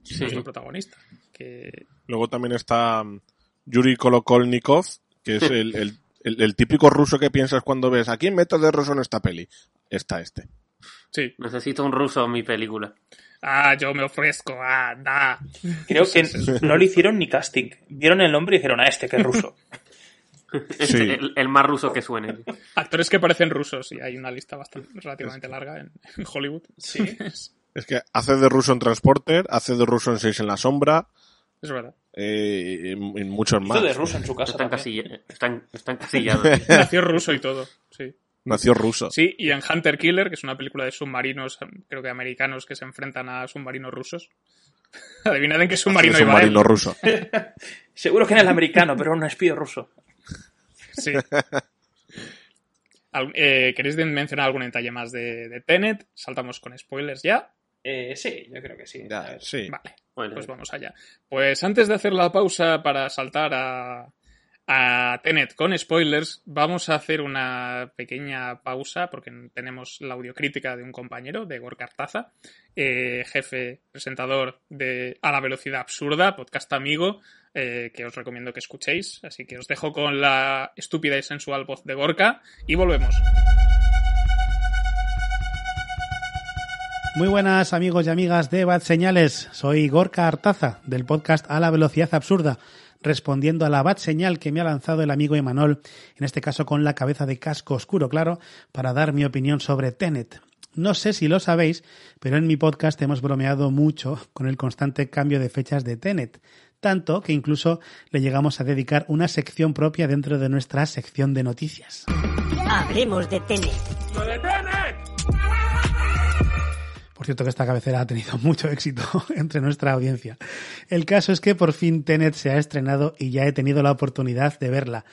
Sí. nuestro protagonista. Que... Luego también está mm, Yuri Kolokolnikov, que es el, el- el- el típico ruso que piensas cuando ves ¿a quién meto de ruso en esta peli? Está este. Sí. Necesito un ruso en mi película. Ah, yo me ofrezco, ah, da. Creo que no le hicieron ni casting. Vieron el nombre y dijeron, a este que es ruso. Este, Sí. el, el más ruso que suene. Actores que parecen rusos y hay una lista bastante relativamente larga en, en Hollywood. Sí. es, Es que hace de ruso en Transporter, hace de ruso en Seis en la Sombra, es verdad. Eh, en, en muchos más. de ruso en su casa. Está, encasillado. Nació ruso y todo, sí. Nació ruso. Sí, y en Hunter Killer, que es una película de submarinos, creo que americanos, que se enfrentan a submarinos rusos. Adivinad en qué submarino Hace de iba él. submarino ruso. Seguro que era el americano, pero era un espío ruso. Sí. Eh, ¿Queréis mencionar algún detalle más de, de Tenet? Saltamos con spoilers ya. Eh, sí, yo creo que sí. Ya, sí. Vale, Bueno, pues vamos allá. Pues antes de hacer la pausa para saltar a, a Tenet con spoilers, vamos a hacer una pequeña pausa porque tenemos la audiocrítica de un compañero, de Gorka Artaza, eh, jefe presentador de A la Velocidad Absurda, podcast amigo, eh, que os recomiendo que escuchéis. Así que os dejo con la estúpida y sensual voz de Gorka y volvemos. Muy buenas amigos y amigas de Bad Señales. Soy Gorka Artaza del podcast A la Velocidad Absurda, respondiendo a la Bad Señal que me ha lanzado el amigo Emanol, en este caso con la cabeza de casco oscuro claro, para dar mi opinión sobre Tenet. No sé si lo sabéis, pero en mi podcast hemos bromeado mucho con el constante cambio de fechas de Tenet, tanto que incluso le llegamos a dedicar una sección propia dentro de nuestra sección de noticias. Hablemos de Tenet. Cierto que esta cabecera ha tenido mucho éxito entre nuestra audiencia. El caso es que por fin Tenet se ha estrenado y ya he tenido la oportunidad de verla.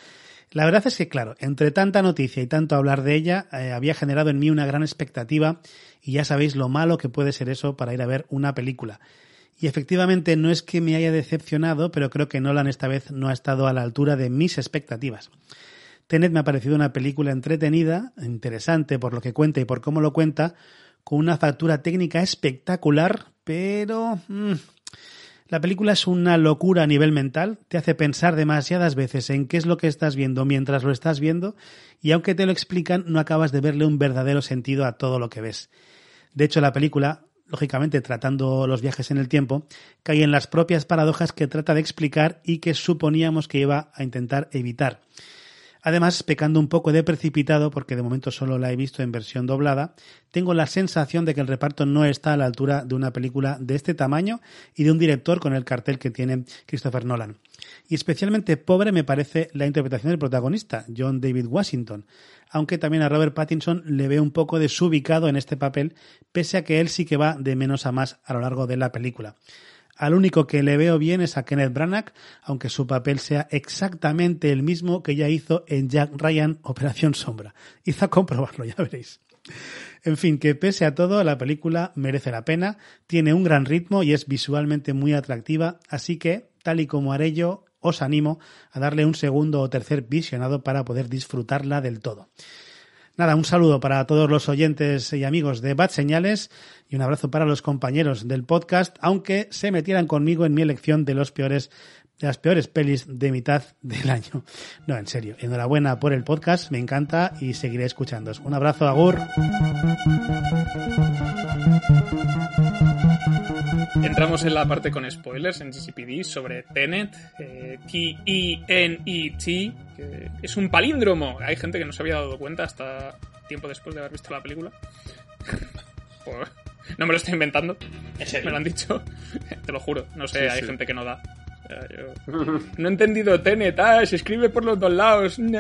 La verdad es que, claro, entre tanta noticia y tanto hablar de ella, eh, había generado en mí una gran expectativa y ya sabéis lo malo que puede ser eso para ir a ver una película. Y efectivamente no es que me haya decepcionado, pero creo que Nolan esta vez no ha estado a la altura de mis expectativas. Tenet me ha parecido una película entretenida, interesante por lo que cuenta y por cómo lo cuenta, con una factura técnica espectacular, pero mm, la película es una locura a nivel mental, te hace pensar demasiadas veces en qué es lo que estás viendo mientras lo estás viendo y aunque te lo explican no acabas de verle un verdadero sentido a todo lo que ves. De hecho, la película, lógicamente tratando los viajes en el tiempo, cae en las propias paradojas que trata de explicar y que suponíamos que iba a intentar evitar. Además, pecando un poco de precipitado, porque de momento solo la he visto en versión doblada, tengo la sensación de que el reparto no está a la altura de una película de este tamaño y de un director con el cartel que tiene Christopher Nolan. Y especialmente pobre me parece la interpretación del protagonista, John David Washington, aunque también a Robert Pattinson le veo un poco desubicado en este papel, pese a que él sí que va de menos a más a lo largo de la película. Al único que le veo bien es a Kenneth Branagh, aunque su papel sea exactamente el mismo que ya hizo en Jack Ryan Operación Sombra. Hizo comprobarlo, ya veréis. En fin, que pese a todo, la película merece la pena, tiene un gran ritmo y es visualmente muy atractiva, así que, tal y como haré yo, os animo a darle un segundo o tercer visionado para poder disfrutarla del todo. Nada, un saludo para todos los oyentes y amigos de Bad Señales y un abrazo para los compañeros del podcast, aunque se metieran conmigo en mi elección de los peores de las peores pelis de mitad del año. No, en serio. Enhorabuena por el podcast, me encanta y seguiré escuchándos. Un abrazo, Agur. Entramos en la parte con spoilers en GCPD sobre Tenet, eh, T-E-N-E-T, que es un palíndromo. Hay gente que no se había dado cuenta hasta tiempo después de haber visto la película. No me lo estoy inventando. Me lo han dicho. Te lo juro. No sé, Sí, hay sí. gente que no da. Yo- No he entendido Tenet, ah, se escribe por los dos lados. no.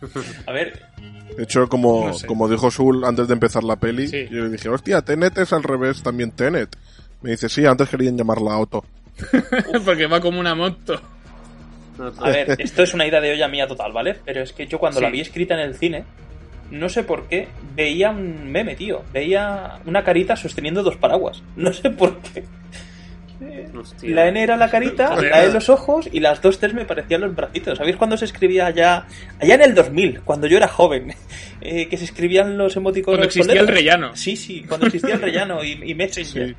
A ver, De hecho, como, No sé. como dijo Sul antes de empezar la peli, Sí. yo le dije, hostia, Tenet es al revés también Tenet. Me dice, sí, antes querían llamarla Auto. Porque va como una moto. A ver, esto es una idea de olla mía total, ¿vale? Pero es que yo cuando Sí. la vi escrita en el cine, no sé por qué, veía un meme, tío. Veía una carita sosteniendo dos paraguas. No sé por qué. Hostia. La N era la carita, la E los ojos y las dos T's me parecían los bracitos. ¿Sabéis cuándo se escribía allá? Allá en el 2000, cuando yo era joven, eh, que se escribían los emoticonos. Cuando con existía el letras? rellano. Sí, sí, cuando existía el rellano y, y Messenger. Sí.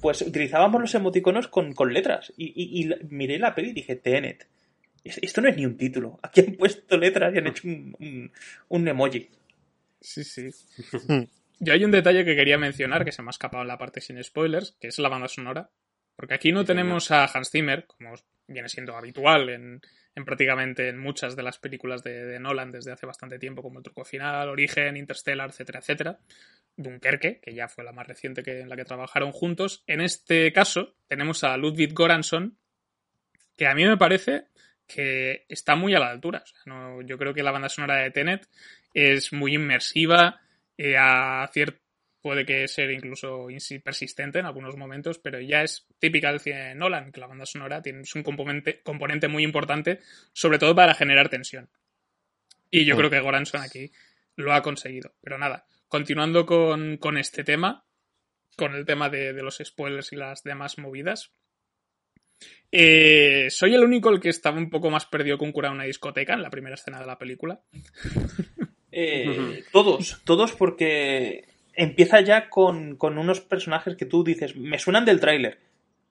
Pues utilizábamos los emoticonos con, con letras. Y, y- y la- miré la peli y dije, Tenet. Es- Esto no es ni un título. Aquí han puesto letras y han hecho un, un, un emoji. Sí, sí. Yo hay un detalle que quería mencionar que se me ha escapado en la parte sin spoilers, que es la banda sonora. Porque aquí no tenemos a Hans Zimmer, como viene siendo habitual en, en prácticamente en muchas de las películas de, de Nolan desde hace bastante tiempo, como El Truco Final, Origen, Interstellar, etcétera, etcétera. Dunkerque, que ya fue la más reciente que, en la que trabajaron juntos. En este caso, tenemos a Ludwig Göransson, que a mí me parece que está muy a la altura. O sea, no- yo creo que la banda sonora de Tenet es muy inmersiva, eh, a cier- puede que ser incluso persistente en algunos momentos, pero ya es típica del cine de Nolan, que la banda sonora tiene, es un componente, componente muy importante, sobre todo para generar tensión. Y yo creo que Goranson aquí lo ha conseguido. Pero nada, continuando con, con este tema, con el tema de, de los spoilers y las demás movidas. eh, soy el único el que estaba un poco más perdido con curar una discoteca en la primera escena de la película. Eh, todos, todos porque empieza ya con, con unos personajes que tú dices, me suenan del tráiler,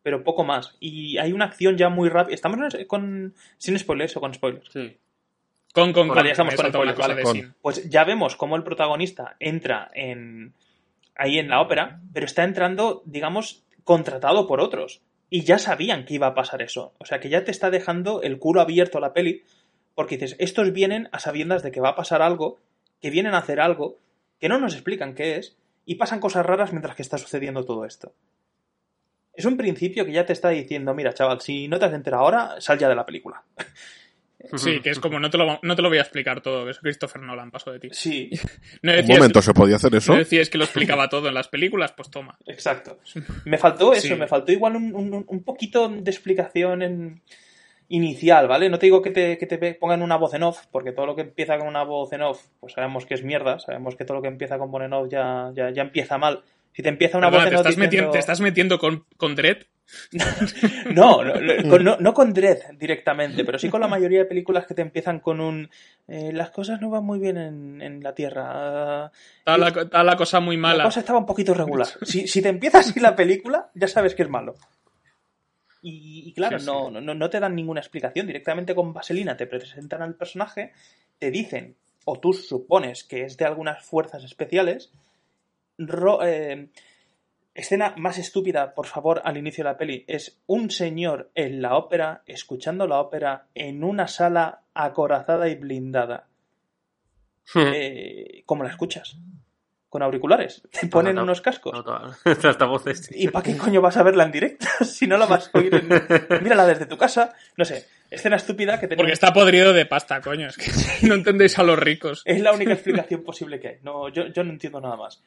pero poco más. Y hay una acción ya muy rápida. ¿Estamos con, sin spoilers o con spoilers? Sí. Con, con, Vale, con, ya estamos con spoilers, vale, con. Pues ya vemos cómo el protagonista entra en ahí en la ópera, pero está entrando, digamos, contratado por otros. Y ya sabían que iba a pasar eso. O sea que ya te está dejando el culo abierto a la peli, porque dices, estos vienen a sabiendas de que va a pasar algo, que vienen a hacer algo, que no nos explican qué es, y pasan cosas raras mientras que está sucediendo todo esto. Es un principio que ya te está diciendo, mira, chaval, si no te has enterado ahora, sal ya de la película. Sí, que es como, no te, lo, no te lo voy a explicar todo, que es Christopher Nolan, paso de ti. Sí, No Un decías, momento, ¿se podía hacer eso? no decías que lo explicaba todo en las películas, pues toma. Exacto. Me faltó eso, Sí. me faltó igual un, un- un poquito de explicación en inicial, ¿vale? No te digo que te, que te pongan una voz en off, porque todo lo que empieza con una voz en off, pues sabemos que es mierda, sabemos que todo lo que empieza con voz en off ya, ya, ya empieza mal. Si te empieza una Perdona, voz te, en off estás diciendo- metiendo, te estás metiendo con, con Dredd. No, no, no, con- no, no con Dredd directamente, pero sí con la mayoría de películas que te empiezan con un... eh, las cosas no van muy bien en, en la Tierra. Está la, está la cosa muy La mala. cosa estaba un poquito regular. Si, si te empieza así la película, ya sabes que es malo. Y, y claro, Sí, sí. No, no, no te dan ninguna explicación. Directamente con Vaselina te presentan al personaje, te dicen, o tú supones que es de algunas fuerzas especiales. ro- eh, escena más estúpida, por favor, al inicio de la peli, es un señor en la ópera, escuchando la ópera en una sala acorazada y blindada. Eh, ¿Cómo la escuchas? Con auriculares. Te ponen no, unos cascos. Altavoces. ¿Y para qué coño vas a verla en directo si no la vas a oír en... Mírala desde tu casa. No sé, escena estúpida que tenemos. Porque está podrido de pasta, coño. Es que no entendéis a los ricos. Es la única explicación posible que hay. No, yo, yo no entiendo nada más.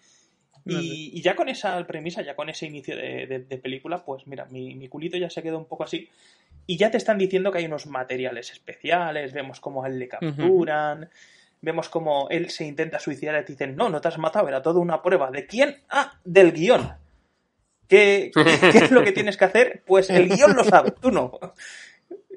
No Y, y ya con esa premisa, ya con ese inicio de, de- de película, pues mira, mi, mi culito ya se quedó un poco así. Y ya te están diciendo que hay unos materiales especiales, vemos cómo a él le capturan, vemos cómo él se intenta suicidar y te dicen, no, no te has matado, era toda una prueba. ¿De quién? Ah, del guion. ¿Qué, qué, qué es lo que tienes que hacer? Pues el guion lo sabe, tú no.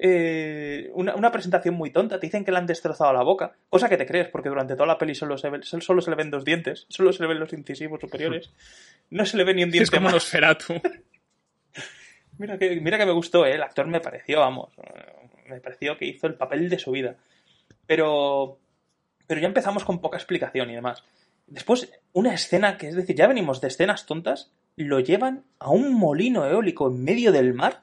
eh, una, una presentación muy tonta. Te dicen que le han destrozado la boca, cosa que te crees, porque durante toda la peli solo se, ve- solo se le ven dos dientes, solo se le ven los incisivos superiores. No se le ve ni un diente Es como más. Nosferatu. Mira que, mira que me gustó, ¿eh? el actor me pareció, vamos, me pareció que hizo el papel de su vida. Pero, pero ya empezamos con poca explicación y demás. Después, una escena que, es decir, ya venimos de escenas tontas, lo llevan a un molino eólico en medio del mar.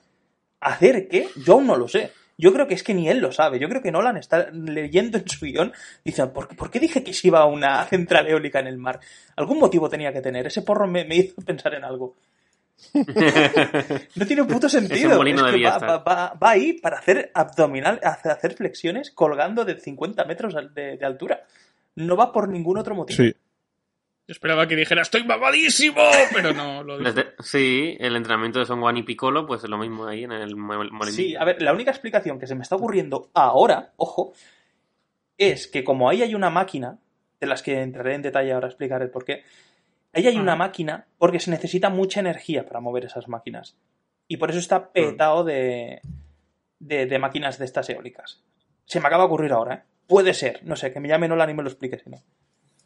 ¿A hacer qué? Yo aún no lo sé. Yo creo que es que ni él lo sabe. Yo creo que Nolan está leyendo en su guion. Dice, ¿por, qué- dije que se iba a una central eólica en el mar? Algún motivo tenía que tener. Ese porro me hizo pensar en algo. No tiene puto sentido. Molino Es que va, va- va- va ahí para hacer abdominal, hacer hacer flexiones colgando de 50 metros de, de altura. No va por ningún otro motivo. Sí. Yo esperaba que dijera, estoy mamadísimo, pero no lo. Desde- sí, el entrenamiento de Son Juan y Piccolo, pues es lo mismo ahí en el mo- molinillo. Sí, a ver, la única explicación que se me está ocurriendo ahora, ojo, es que como ahí hay una máquina, de las que entraré en detalle ahora a explicar el por qué, ahí hay una máquina porque se necesita mucha energía para mover esas máquinas. Y por eso está petado de, de, de máquinas de estas eólicas. Se me acaba de ocurrir ahora, ¿eh? Puede ser, no sé, que me llame Nolan y me lo explique si no.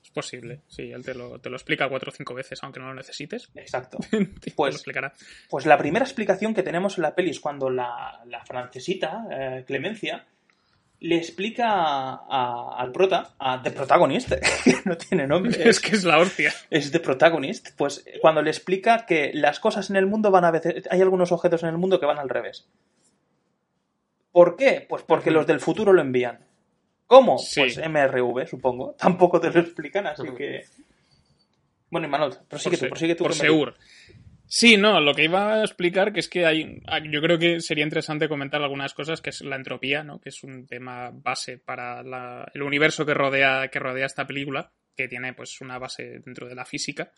Es posible, sí, él te lo, te lo explica cuatro o cinco veces, aunque no lo necesites. Exacto. Pues, explicará. pues la primera explicación que tenemos en la peli es cuando la, la francesita, eh, Clemencia, le explica a- a- al prota, a The Protagonist, que no tiene nombre. Es que es la hostia. Es The Protagonist, pues cuando le explica que las cosas en el mundo van a veces. Hay algunos objetos en el mundo que van al revés. ¿Por qué? Pues porque los del futuro lo envían. ¿Cómo? Sí. Pues MRV, supongo. Tampoco te lo explican, así que. Bueno, Imanol, prosigue tú, se- prosigue tú. por que me- seguro. Sí, no, lo que iba a explicar que es que hay, yo creo que sería interesante comentar algunas cosas, que es la entropía, ¿no? Que es un tema base para la- el universo que rodea, que rodea esta película, que tiene pues una base dentro de la física.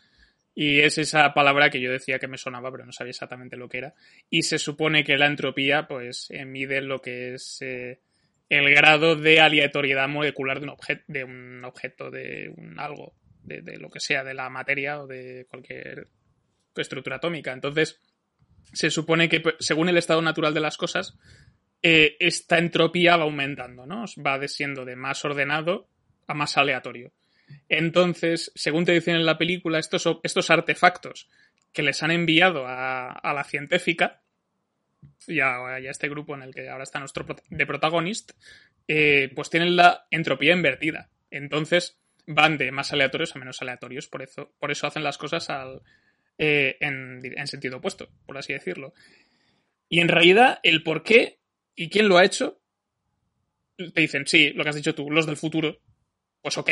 Y es esa palabra que yo decía que me sonaba, pero no sabía exactamente lo que era. Y se supone que la entropía, pues, eh, mide lo que es eh, el grado de aleatoriedad molecular de un, objeto de un objeto, de un algo, de, de lo que sea, de la materia o de cualquier estructura atómica. Entonces, se supone que pues, según el estado natural de las cosas, eh, esta entropía va aumentando, ¿no? Va siendo de más ordenado a más aleatorio. Entonces, según te dicen en la película, estos, estos artefactos que les han enviado a, la científica y a, este grupo en el que ahora está nuestro de protagonist, eh, pues tienen la entropía invertida. Entonces, van de más aleatorios a menos aleatorios. Por eso, por eso hacen las cosas al, eh, en, en sentido opuesto, por así decirlo. Y en realidad, el por qué y quién lo ha hecho, te dicen, sí, lo que has dicho tú, los del futuro, pues ok.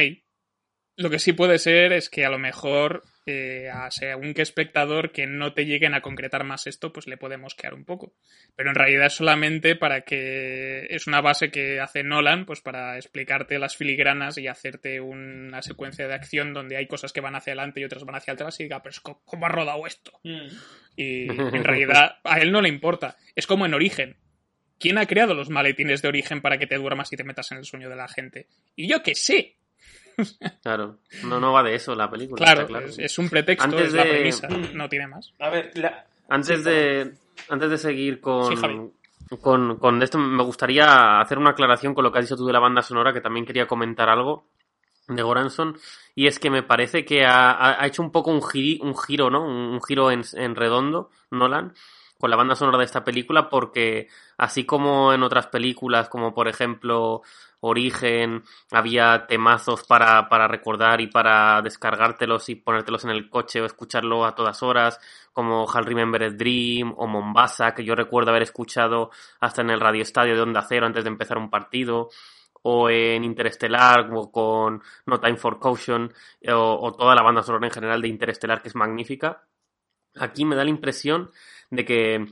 Lo que sí puede ser es que a lo mejor eh, a según qué espectador que no te lleguen a concretar más esto, pues le puede mosquear un poco. Pero en realidad es solamente para que es una base que hace Nolan, pues para explicarte las filigranas y hacerte una secuencia de acción donde hay cosas que van hacia adelante y otras van hacia atrás y diga, pero ¿cómo ha rodado esto? Mm. Y en realidad a él no le importa. Es como en Origen. ¿Quién ha creado los maletines de origen para que te duermas y te metas en el sueño de la gente? Y yo qué sé. Claro, no, no va de eso la película. Claro, está claro. Es, es un pretexto, Antes es la de- premisa, no tiene más. A ver, la- Antes Sí, de, antes de seguir con, Sí, con, con esto, me gustaría hacer una aclaración con lo que has dicho tú de la banda sonora, que también quería comentar algo de Goranson, y es que me parece que ha, ha- ha hecho un poco un, giri- un giro, ¿no? Un, un giro en, en redondo, Nolan, con la banda sonora de esta película, porque así como en otras películas, como por ejemplo Origen, había temazos para, para recordar y para descargártelos y ponértelos en el coche o escucharlo a todas horas, como Hal Remember Dream o Mombasa, que yo recuerdo haber escuchado hasta en el radioestadio de Onda Cero antes de empezar un partido, o en Interestelar, como con No Time for Caution, o, o toda la banda sonora en general de Interestelar, que es magnífica. Aquí me da la impresión de que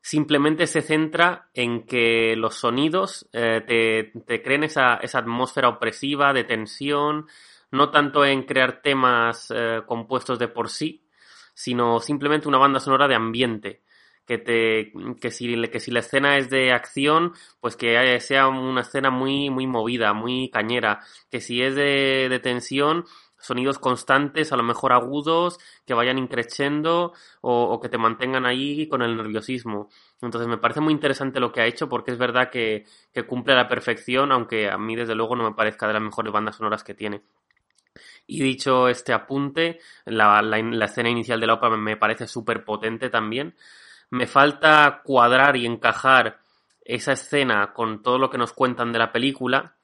simplemente se centra en que los sonidos eh, te, te creen esa, esa atmósfera opresiva de tensión, no tanto en crear temas eh, compuestos de por sí, sino simplemente una banda sonora de ambiente. Que, te, que, si, que si la escena es de acción, pues que sea una escena muy, muy movida, muy cañera. Que si es de, de tensión, sonidos constantes, a lo mejor agudos, que vayan increciendo o, que te mantengan ahí con el nerviosismo. Entonces me parece muy interesante lo que ha hecho porque es verdad que, cumple a la perfección, aunque a mí desde luego no me parezca de las mejores bandas sonoras que tiene. Y dicho este apunte, la, la, la escena inicial de la ópera me parece súper potente también. Me falta cuadrar y encajar esa escena con todo lo que nos cuentan de la película.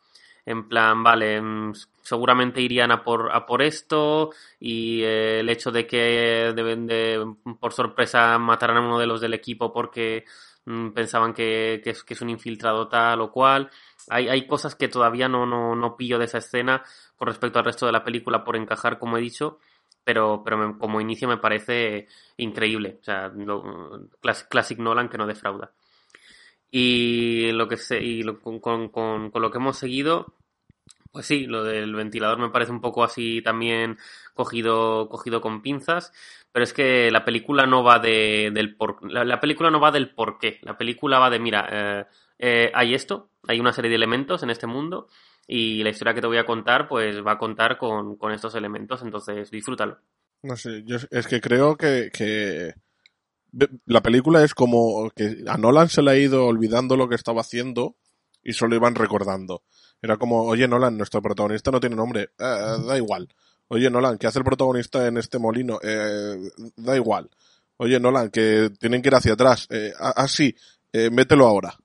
En plan, vale, mm, seguramente irían a por, a por esto y eh, el hecho de que deben de, por sorpresa mataran a uno de los del equipo porque mm, pensaban que, que, es, un infiltrado tal o cual. Hay, hay cosas que todavía no, no, no pillo de esa escena con respecto al resto de la película por encajar, como he dicho, pero, pero me, como inicio me parece increíble. O sea, lo, Classic Nolan que no defrauda. Y lo que sé, y lo, con, con, con, lo que hemos seguido, pues sí, lo del ventilador me parece un poco así también cogido, cogido con pinzas, pero es que la película no va de, del por, la, la película no va del por qué, la película va de, mira, eh, eh, hay esto, hay una serie de elementos en este mundo, y la historia que te voy a contar, pues va a contar con, con estos elementos, entonces disfrútalo. No sé, yo es que creo que, que la película es como que a Nolan se le ha ido olvidando lo que estaba haciendo y solo iban recordando. Era como, oye Nolan, nuestro protagonista no tiene nombre, eh, da igual. Oye Nolan, ¿qué hace el protagonista en este molino? Eh, da igual. Oye Nolan, que tienen que ir hacia atrás. Eh, sí, eh, mételo ahora.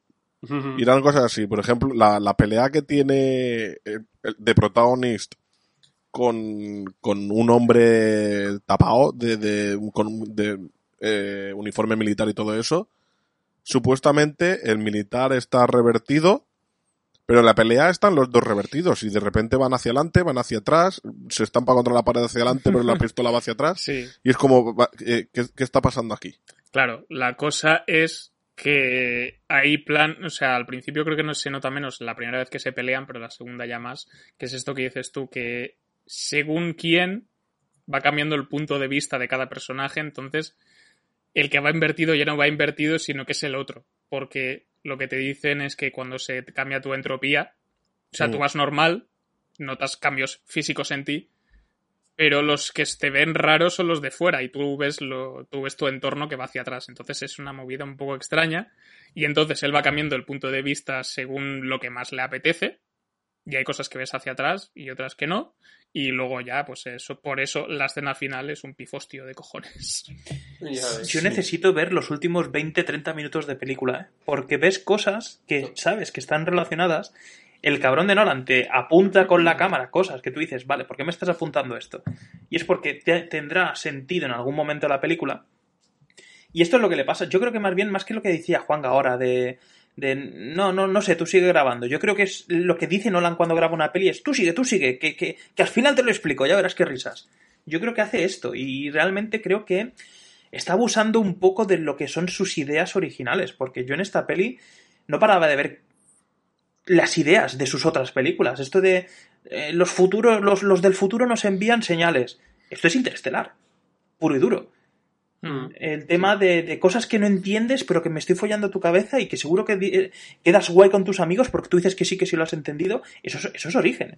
Y eran cosas así. Por ejemplo, la, la pelea que tiene de protagonista con, con un hombre tapado de, de, con, de eh, uniforme militar y todo eso. Supuestamente el militar está revertido, pero en la pelea están los dos revertidos y de repente van hacia adelante, van hacia atrás, se estampa contra la pared hacia adelante, pero la pistola va hacia atrás. Sí. Y es como, eh, ¿qué, ¿qué está pasando aquí? Claro, la cosa es que hay plan, o sea, al principio creo que no se nota menos la primera vez que se pelean, pero la segunda ya más, que es esto que dices tú, que según quién va cambiando el punto de vista de cada personaje, entonces el que va invertido ya no va invertido, sino que es el otro. Porque lo que te dicen es que cuando se cambia tu entropía, o sea, Mm. tú vas normal, notas cambios físicos en ti, pero los que te ven raros son los de fuera y tú ves, lo, tú ves tu entorno que va hacia atrás. Entonces es una movida un poco extraña y entonces él va cambiando el punto de vista según lo que más le apetece y hay cosas que ves hacia atrás y otras que no. Y luego ya, pues eso, por eso la escena final es un pifostio de cojones. Yo necesito ver los últimos 20-30 minutos de película, ¿eh? porque ves cosas que sabes que están relacionadas. El cabrón de Nolan te apunta con la cámara cosas que tú dices, vale, ¿por qué me estás apuntando esto? Y es porque te, tendrá sentido en algún momento de la película. Y esto es lo que le pasa. Yo creo que más bien, más que lo que decía Juan ahora de, de no, no, no sé, tú sigue grabando. Yo creo que es lo que dice Nolan cuando graba una peli es tú sigue, tú sigue, que, que, que al final te lo explico, ya verás qué risas. Yo creo que hace esto y realmente creo que está abusando un poco de lo que son sus ideas originales, porque yo en esta peli no paraba de ver las ideas de sus otras películas. Esto de eh, los futuros, los, los del futuro nos envían señales. Esto es interestelar, puro y duro. Mm. El tema de, de, cosas que no entiendes, pero que me estoy follando tu cabeza y que seguro que eh, quedas guay con tus amigos porque tú dices que sí, que sí lo has entendido. Eso es, eso es origen.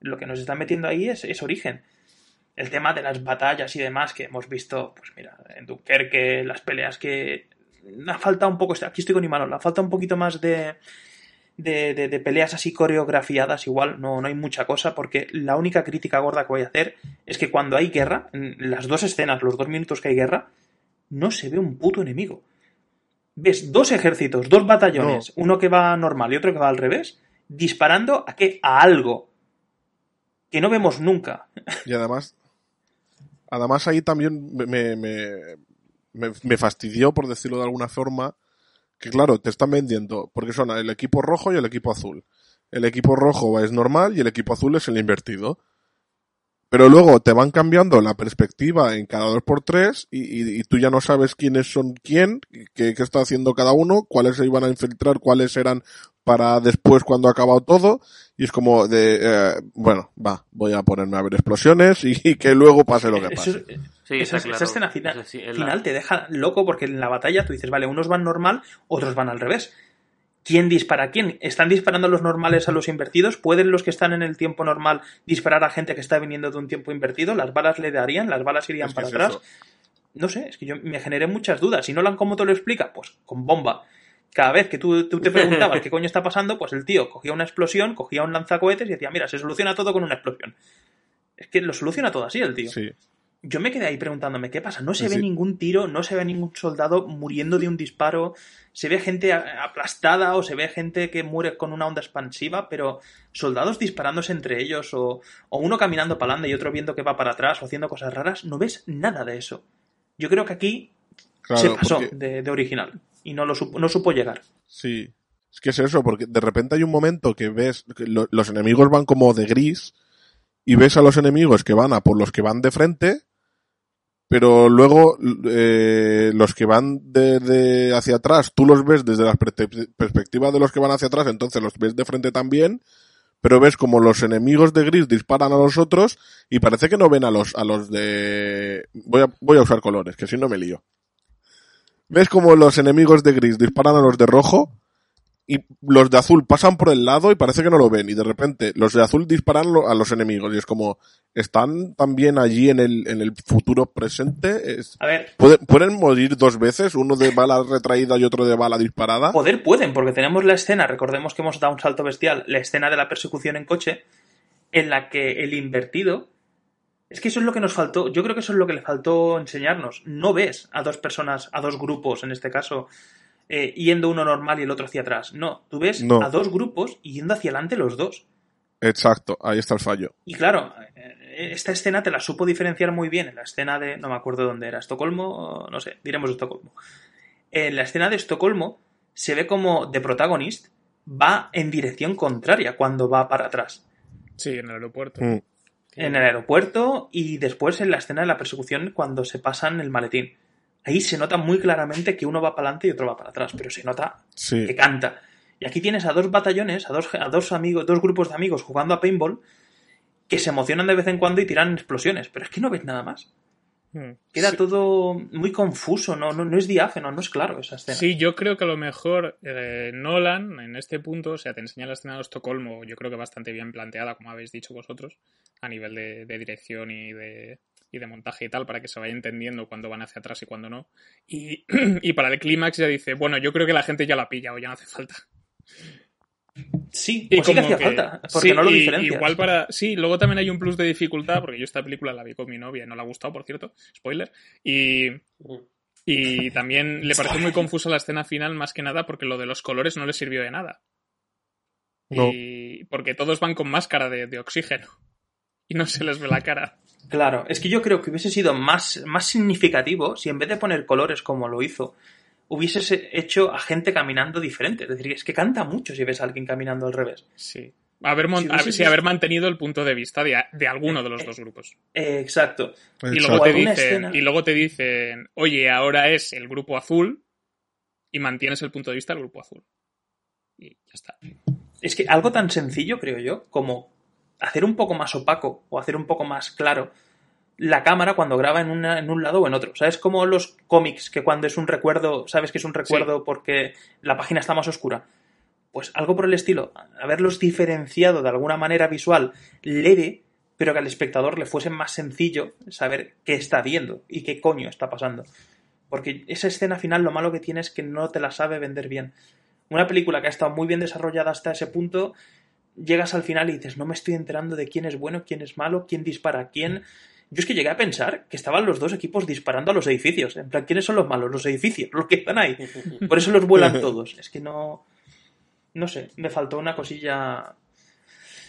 Lo que nos están metiendo ahí es, es, origen. El tema de las batallas y demás que hemos visto, pues mira, en Dunkerque, las peleas que. Ha falta un poco. Aquí estoy con Imanol, ha falta un poquito más de. De, de, de, peleas así coreografiadas, igual no, no hay mucha cosa, porque la única crítica gorda que voy a hacer es que cuando hay guerra, en las dos escenas, los dos minutos que hay guerra, no se ve un puto enemigo. Ves dos ejércitos, dos batallones, no. uno que va normal y otro que va al revés, disparando a qué? A algo que no vemos nunca. Y además, además ahí también me, me, me, me fastidió, por decirlo de alguna forma, que claro, te están vendiendo, porque son el equipo rojo y el equipo azul. El equipo rojo es normal y el equipo azul es el invertido. Pero luego te van cambiando la perspectiva en cada dos por tres y, y, y tú ya no sabes quiénes son quién, qué, qué, está haciendo cada uno, cuáles se iban a infiltrar, cuáles eran para después cuando ha acabado todo. Y es como de, eh, bueno, va, voy a ponerme a ver explosiones y, y que luego pase lo que pase. Eso, sí, esa, claro. esa, escena final, sí, final te deja loco porque en la batalla tú dices, vale, unos van normal, otros van al revés. ¿Quién dispara a quién? ¿Están disparando los normales a los invertidos? ¿Pueden los que están en el tiempo normal disparar a gente que está viniendo de un tiempo invertido? ¿Las balas le darían? ¿Las balas irían Es para es atrás? eso. No sé, es que yo me generé muchas dudas. Si Nolan, ¿cómo te lo explica? Pues con bomba. Cada vez que tú, tú te preguntabas qué coño está pasando, pues el tío cogía una explosión, cogía un lanzacohetes y decía, mira, se soluciona todo con una explosión. Es que lo soluciona todo así el tío. Sí. Yo me quedé ahí preguntándome, ¿qué pasa? No se Sí. ve ningún tiro, no se ve ningún soldado muriendo de un disparo, se ve gente aplastada o se ve gente que muere con una onda expansiva, pero soldados disparándose entre ellos o, o uno caminando para adelante y otro viendo que va para atrás o haciendo cosas raras, no ves nada de eso. Yo creo que aquí Claro, se pasó porque- de, de original y no, lo supo, no supo llegar. Sí. Es que es eso, porque de repente hay un momento que ves que lo- los enemigos van como de gris y ves a los enemigos que van a por los que van de frente, pero luego eh, los que van de, de hacia atrás, tú los ves desde la perspectiva de los que van hacia atrás, entonces los ves de frente también, pero ves como los enemigos de gris disparan a los otros y parece que no ven a los a los de voy a voy a usar colores, que si no me lío. Ves como los enemigos de gris disparan a los de rojo y los de azul pasan por el lado y parece que no lo ven y de repente los de azul disparan a los enemigos y es como están también allí en el en el futuro presente Es- A ver, ¿pueden, pueden morir dos veces uno de bala retraída y otro de bala disparada Poder pueden, porque tenemos la escena, recordemos que hemos dado un salto bestial, la escena de la persecución en coche, en la que el invertido. Es que eso es lo que nos faltó, yo creo que eso es lo que le faltó enseñarnos. No ves a dos personas, a dos grupos, en este caso, eh, yendo uno normal y el otro hacia atrás. No, tú ves No. a dos grupos yendo hacia adelante los dos. exacto ahí está el fallo Y claro, eh, esta escena te la supo diferenciar muy bien en la escena de, no me acuerdo dónde era, Estocolmo, no sé, diremos Estocolmo. En la escena de Estocolmo se ve como The Protagonist va en dirección contraria cuando va para atrás. Sí, en el aeropuerto. Mm. En el aeropuerto y después en la escena de la persecución cuando se pasan el maletín. Ahí se nota muy claramente que uno va para adelante y otro va para atrás, pero se nota sí que canta. Y aquí tienes a dos batallones, a dos, a dos amigos, dos grupos de amigos jugando a paintball que se emocionan de vez en cuando y tiran explosiones, pero es que no ves nada más. Mm. Queda Sí. todo muy confuso, no, no, no es diáfano, no es claro esa escena. Sí, yo creo que a lo mejor eh, Nolan en este punto, o sea, te enseña la escena de Estocolmo, yo creo que bastante bien planteada, como habéis dicho vosotros, a nivel de, de dirección y de, y de montaje y tal, para que se vaya entendiendo cuándo van hacia atrás y cuándo no. Y, y para el clímax ya dice, bueno, yo creo que la gente ya la pilla o ya no hace falta. Sí, Y pues sí que como hacía que- falta, porque sí, no lo diferencias. Igual para. Sí, luego también hay un plus de dificultad, porque yo esta película la vi con mi novia y no le ha gustado, por cierto. Spoiler. Y. Y también le pareció muy confusa la escena final, más que nada porque lo de los colores no le sirvió de nada. No. Y porque todos van con máscara de, de oxígeno. Y no se les ve la cara. Claro, es que yo creo que hubiese sido más, más significativo si en vez de poner colores como lo hizo, hubieses hecho a gente caminando diferente. Es decir, es que canta mucho si ves a alguien caminando al revés. Sí. Haber, mon- Si sí, haber mantenido el punto de vista de, alguno de los Eh, dos grupos. Eh, exacto. Y luego, te dicen, escena- y luego te dicen, oye, ahora es el grupo azul y mantienes el punto de vista del grupo azul. Y ya está. Es que algo tan sencillo, creo yo, como hacer un poco más opaco o hacer un poco más claro la cámara cuando graba en, una- en un lado o en otro. ¿Sabes? Como los cómics, que cuando es un recuerdo, sabes que es un recuerdo porque la página está más oscura. Pues algo por el estilo, haberlos diferenciado de alguna manera visual leve, pero que al espectador le fuese más sencillo saber qué está viendo y qué coño está pasando. Porque esa escena final lo malo que tiene es que no te la sabe vender bien. Una película que ha estado muy bien desarrollada hasta ese punto, llegas al final y dices, no me estoy enterando de quién es bueno, quién es malo, quién dispara a quién. Yo es que llegué a pensar que estaban los dos equipos disparando a los edificios. En plan, ¿quiénes son los malos? Los edificios, los que están ahí. Por eso los vuelan todos. Es que no. No sé, me faltó una cosilla.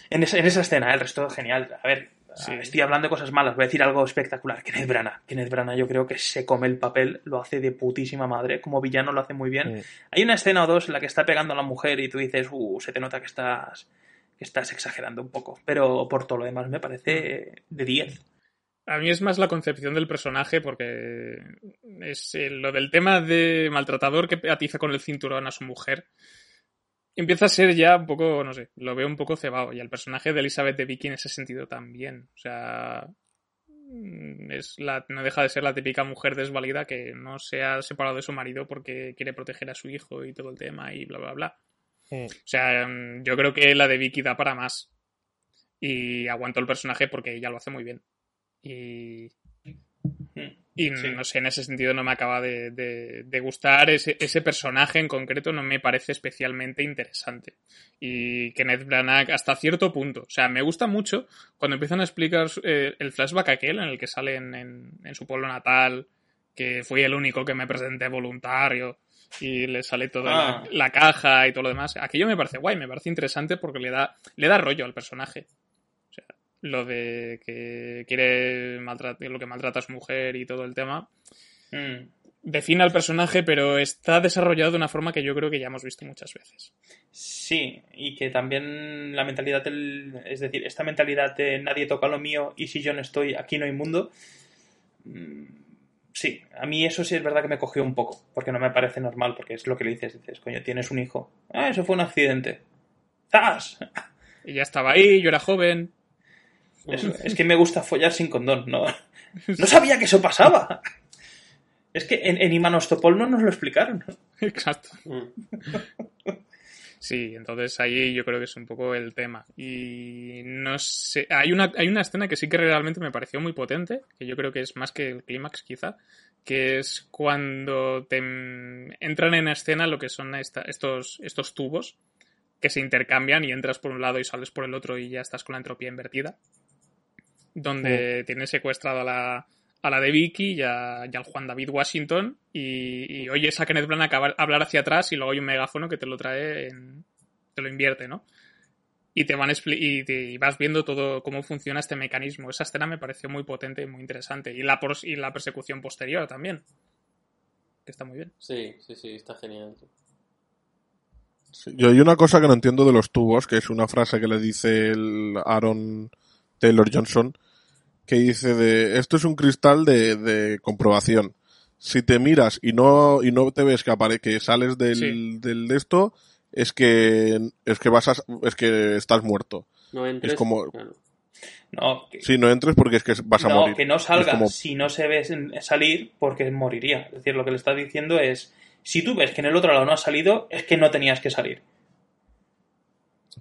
En esa, en esa escena, el resto genial. A ver, Sí. estoy hablando de cosas malas, voy a decir algo espectacular. Kenneth Branagh. Kenneth Branagh yo creo que se come el papel, lo hace de putísima madre. Como villano lo hace muy bien. Hay una escena o dos en la que está pegando a la mujer y tú dices, uh, se te nota que estás, estás exagerando un poco. Pero por todo lo demás me parece de 10. A mí es más la concepción del personaje porque es eh, lo del tema de maltratador que atiza con el cinturón a su mujer. Empieza a ser ya un poco, no sé, lo veo un poco cebado. Y el personaje de Elizabeth de Vicky en ese sentido también. O sea, mm, es la, no deja de ser la típica mujer desvalida que no se ha separado de su marido porque quiere proteger a su hijo y todo el tema y bla, bla, bla. Mm. O sea, mm, yo creo que la de Vicky da para más. Y aguanto el personaje porque ella lo hace muy bien. Y. Y no sé, en ese sentido no me acaba de, de- de gustar. Ese, ese personaje en concreto no me parece especialmente interesante. Y Kenneth Branagh hasta cierto punto. O sea, me gusta mucho cuando empiezan a explicar eh, el flashback aquel en el que sale en, en- en su pueblo natal, que fui el único que me presenté voluntario y le sale toda Ah. la, la caja y todo lo demás. Aquello me parece guay, me parece interesante porque le da, le da rollo al personaje. O sea, lo de que quiere maltratar, lo que maltrata a su mujer y todo el tema. Mm. Define al personaje, pero está desarrollado de una forma que yo creo que ya hemos visto muchas veces. Sí, y que también la mentalidad del. Es decir, esta mentalidad de nadie toca lo mío y si yo no estoy, aquí no hay mundo. Mm, Sí, a mí eso sí es verdad que me cogió un poco, porque no me parece normal, porque es lo que le dices, dices, coño, tienes un hijo. Ah, eso fue un accidente. ¡Zas! Y ya estaba ahí, yo era joven. Es, es que me gusta follar sin condón, no, no sabía que eso pasaba. Es que en, en Imanostopol no nos lo explicaron. Exacto. Sí, entonces ahí yo creo que es un poco el tema. Y no sé, hay una, hay una escena que sí que realmente me pareció muy potente, que yo creo que es más que el clímax quizá, que es cuando te entran en escena lo que son esta- estos, estos tubos que se intercambian y entras por un lado y sales por el otro y ya estás con la entropía invertida. Donde tienes secuestrado a la, a la de Vicky y, a- y al Juan David Washington y, y oyes a Kenneth Branagh acabar- hablar hacia atrás y luego hay un megáfono que te lo trae en, te lo invierte, ¿no? Y te van expli- y, te- y vas viendo todo cómo funciona este mecanismo. Esa escena me pareció muy potente y muy interesante. Y la, pros- y la persecución posterior también. Que está muy bien. Sí, sí, sí, está genial. Sí, Yo hay una cosa que no entiendo de los tubos, que es una frase que le dice el Aaron Taylor Johnson, que dice de esto es un cristal de, de comprobación. Si te miras y no, y no te ves que apare que sales del, Sí. del de esto, es que, es que vas a, es que estás muerto. No entres. Es como, claro. No, que, si no entres porque es que vas a no, morir. que no Es salga como- si no se ve salir porque moriría. Es decir, lo que le está diciendo es, si tú ves que en el otro lado no has salido, es que no tenías que salir.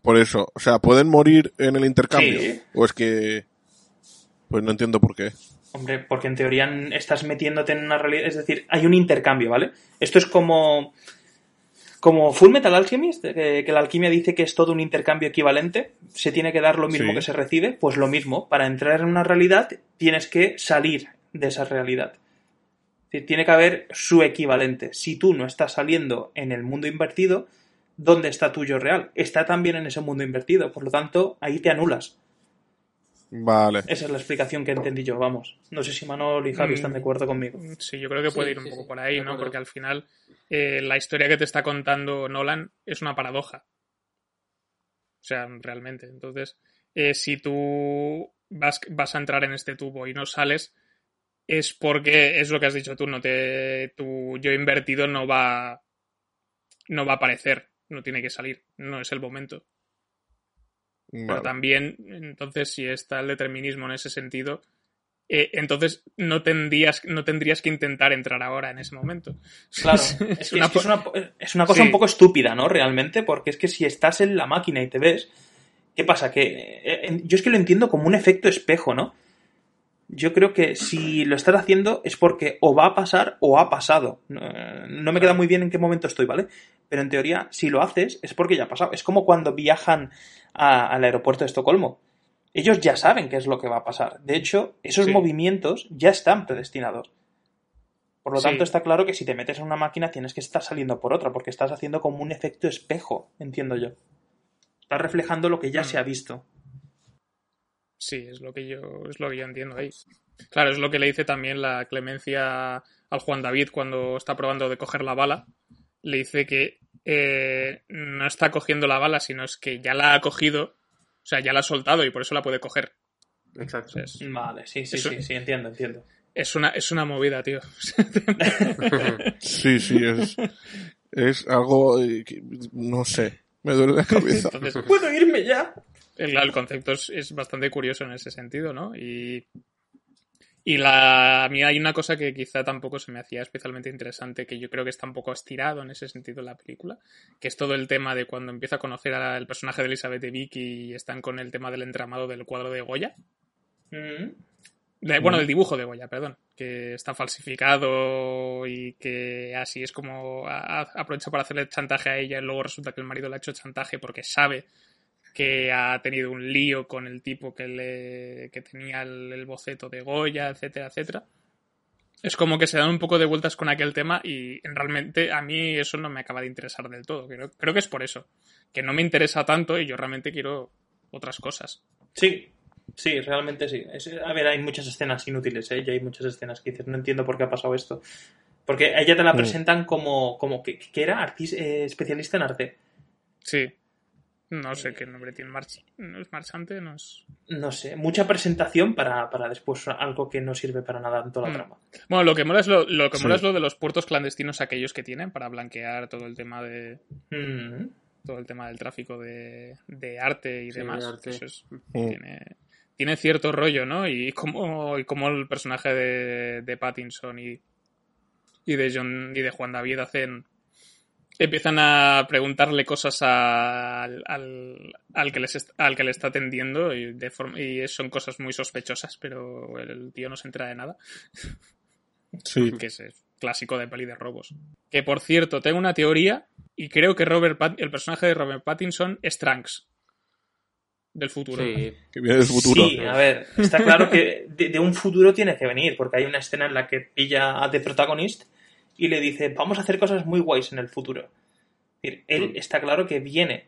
por eso, o sea, pueden morir en el intercambio. Sí. O es que, pues no entiendo por qué. Hombre, porque en teoría estás metiéndote en una realidad, es decir, hay un intercambio, ¿vale? Esto es como como Full Metal Alchemist, que, que la alquimia dice que es todo un intercambio equivalente, se tiene que dar lo mismo Sí. que se recibe, pues lo mismo, para entrar en una realidad tienes que salir de esa realidad. Tiene que haber su equivalente. Si tú no estás saliendo en el mundo invertido, ¿dónde está tu yo real? Está también en ese mundo invertido, por lo tanto, ahí te anulas. Vale. Esa es la explicación que entendí yo, vamos. No sé si Manol y Javi están de acuerdo conmigo. Sí, yo creo que puede Sí, ir un sí, poco sí, por ahí, ¿no? Porque al final eh, la historia que te está contando Nolan es una paradoja. O sea, realmente. Entonces, eh, si tú vas, vas a entrar en este tubo y no sales, es porque es lo que has dicho tú, no te, tu yo invertido no va, no va a aparecer, no tiene que salir, no es el momento. Pero también, entonces, si está el determinismo en ese sentido, eh, entonces no tendrías, no tendrías que intentar entrar ahora en ese momento. Claro, es, que, es, una, es una cosa Sí. un poco estúpida, ¿no? Realmente, porque es que si estás en la máquina y te ves, ¿qué pasa? Que eh, yo es que lo entiendo como un efecto espejo, ¿no? Yo creo que si lo estás haciendo es porque o va a pasar o ha pasado. No, no me queda muy bien en qué momento estoy, ¿vale? Pero en teoría, si lo haces es porque ya ha pasado. Es como cuando viajan a- al aeropuerto de Estocolmo. Ellos ya saben qué es lo que va a pasar. De hecho, esos Sí. movimientos ya están predestinados. Por lo Sí. tanto, está claro que si te metes en una máquina tienes que estar saliendo por otra, porque estás haciendo como un efecto espejo, entiendo yo. Estás reflejando lo que ya Mm. se ha visto. Sí, es lo que yo, es lo que yo entiendo ahí. Claro, es lo que le dice también la clemencia al Juan David cuando está probando de coger la bala. Le dice que eh, no está cogiendo la bala, sino es que ya la ha cogido, o sea, ya la ha soltado y por eso la puede coger. Exacto. Es, Vale, sí, sí, Eso- sí, sí, entiendo, entiendo. es una, es una movida, tío. Sí, sí, es, es algo, eh, que- no sé, me duele la cabeza. Entonces, ¿Puedo irme ya? el, el concepto es, es bastante curioso en ese sentido, ¿no? Y, Y la, a mí hay una cosa que quizá tampoco se me hacía especialmente interesante, que yo creo que está un poco estirado en ese sentido en la película, que es todo el tema de cuando empieza a conocer al personaje de Elizabeth de Vicky y están con el tema del entramado del cuadro de Goya. Mm. De- bueno, del dibujo de Goya, perdón, que está falsificado y que así es como a- a- aprovecha para hacerle chantaje a ella y luego resulta que el marido le ha hecho chantaje porque sabe que ha tenido un lío con el tipo que, le, que tenía el, el boceto de Goya, etcétera, etcétera. Es como que se dan un poco de vueltas con aquel tema y realmente a mí eso no me acaba de interesar del todo. Creo, creo que es por eso, que no me interesa tanto y yo realmente quiero otras cosas. Sí, sí, realmente sí. Es- a ver, hay muchas escenas inútiles, ¿eh? Y hay muchas escenas que dices, no entiendo por qué ha pasado esto. Porque a ella te la Mm. presentan como, como que, que era artis- eh, especialista en arte. Sí. No sé qué nombre tiene. March ¿No es marchante? No es... No sé, mucha presentación para, para después algo que no sirve para nada en toda la Mm. trama. Bueno, lo que mola es lo, lo que Sí. mola es lo de los puertos clandestinos aquellos que tienen para blanquear todo el tema de Mm. todo el tema del tráfico de, de arte y Sí, demás. de arte. Eso es- Mm. tiene, tiene cierto rollo, ¿no? Y como, y como el personaje de, de Pattinson y, y de John y de Juan David hacen empiezan a preguntarle cosas a- al, al, al que les est- al que le está atendiendo y, de forma, y son cosas muy sospechosas, pero el tío no se entera de nada. Sí. que es clásico de peli de robos. Que por cierto, tengo una teoría y creo que Robert Pat- el personaje de Robert Pattinson es Trunks del futuro. Sí. Que viene del futuro. Sí, a ver, está claro que de, de un futuro tiene que venir, porque hay una escena en la que pilla a The Protagonist y le dice, vamos a hacer cosas muy guays en el futuro. Es decir, él está claro que viene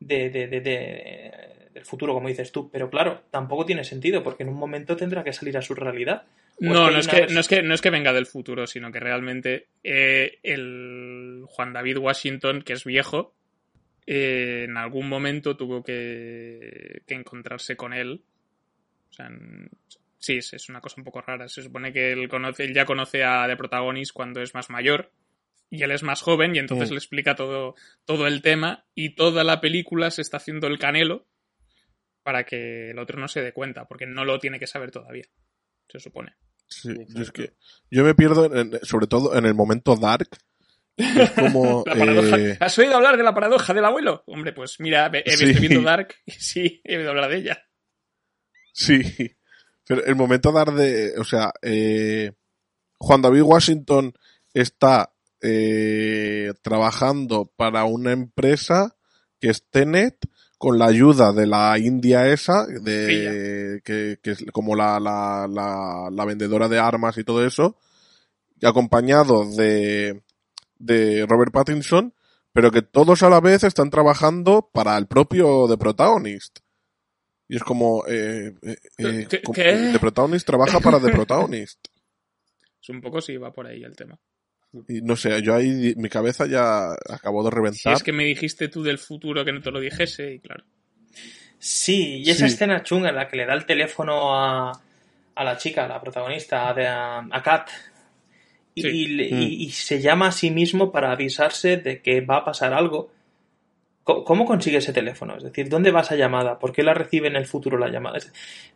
de, de- de- de- del futuro, como dices tú, pero claro, tampoco tiene sentido, porque en un momento tendrá que salir a su realidad. No, no es, que, no, es que, no es que venga del futuro, sino que realmente eh, el Juan David Washington, que es viejo, eh, en algún momento tuvo que, que encontrarse con él. O sea, en- sí, es, es una cosa un poco rara. Se supone que él, conoce, él ya conoce a The Protagonist cuando es más mayor y él es más joven y entonces Mm. le explica todo, todo el tema y toda la película se está haciendo el canelo para que el otro no se dé cuenta, porque no lo tiene que saber todavía, se supone. Sí, yo es que yo me pierdo, en- sobre todo en el momento dark. Es como. La paradoja. eh, ¿Has oído hablar de la paradoja del abuelo? Hombre, pues mira, he, Sí. viendo Dark y sí, he oído hablar de ella. sí. Pero el momento dark de. O sea, eh, Juan David Washington está eh, trabajando para una empresa que es Tenet con la ayuda de la India esa, de, que, que es como la, la, la, la vendedora de armas y todo eso, y acompañado de, de Robert Pattinson, pero que todos a la vez están trabajando para el propio The Protagonist. Y es como, eh, eh, eh, ¿Qué- como- qué? The Protagonist trabaja para The Protagonist. Es un poco si va por ahí el tema. Y no sé, yo ahí mi cabeza ya acabó de Si reventar. es que me dijiste tú del futuro que no te lo dijese, y claro. Sí, y esa Sí. escena chunga en la que le da el teléfono a, a la chica, a la protagonista, de, a, a Kat, y, Sí. y Mm. y- y se llama a sí mismo para avisarse de que va a pasar algo. ¿Cómo consigue ese teléfono? Es decir, ¿dónde va esa llamada? ¿Por qué la recibe en el futuro la llamada? Es-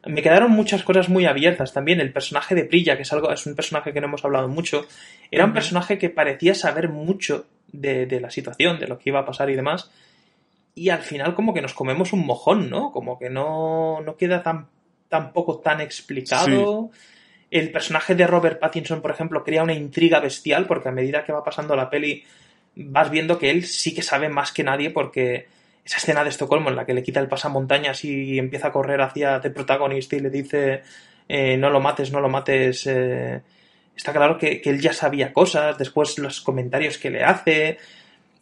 Me quedaron muchas cosas muy abiertas también. El personaje de Prilla, que es algo, es un personaje que no hemos hablado mucho, era un personaje que parecía saber mucho de, de la situación, de lo que iba a pasar y demás. Y al final como que nos comemos un mojón, ¿no? Como que no, no queda tan, tampoco tan explicado. El personaje de Robert Pattinson, por ejemplo, crea una intriga bestial porque a medida que va pasando la peli vas viendo que él sí que sabe más que nadie porque esa escena de Estocolmo en la que le quita el pasamontañas y empieza a correr hacia The Protagonist y le dice eh, no lo mates, no lo mates. eh, está claro que, que él ya sabía cosas, después los comentarios que le hace,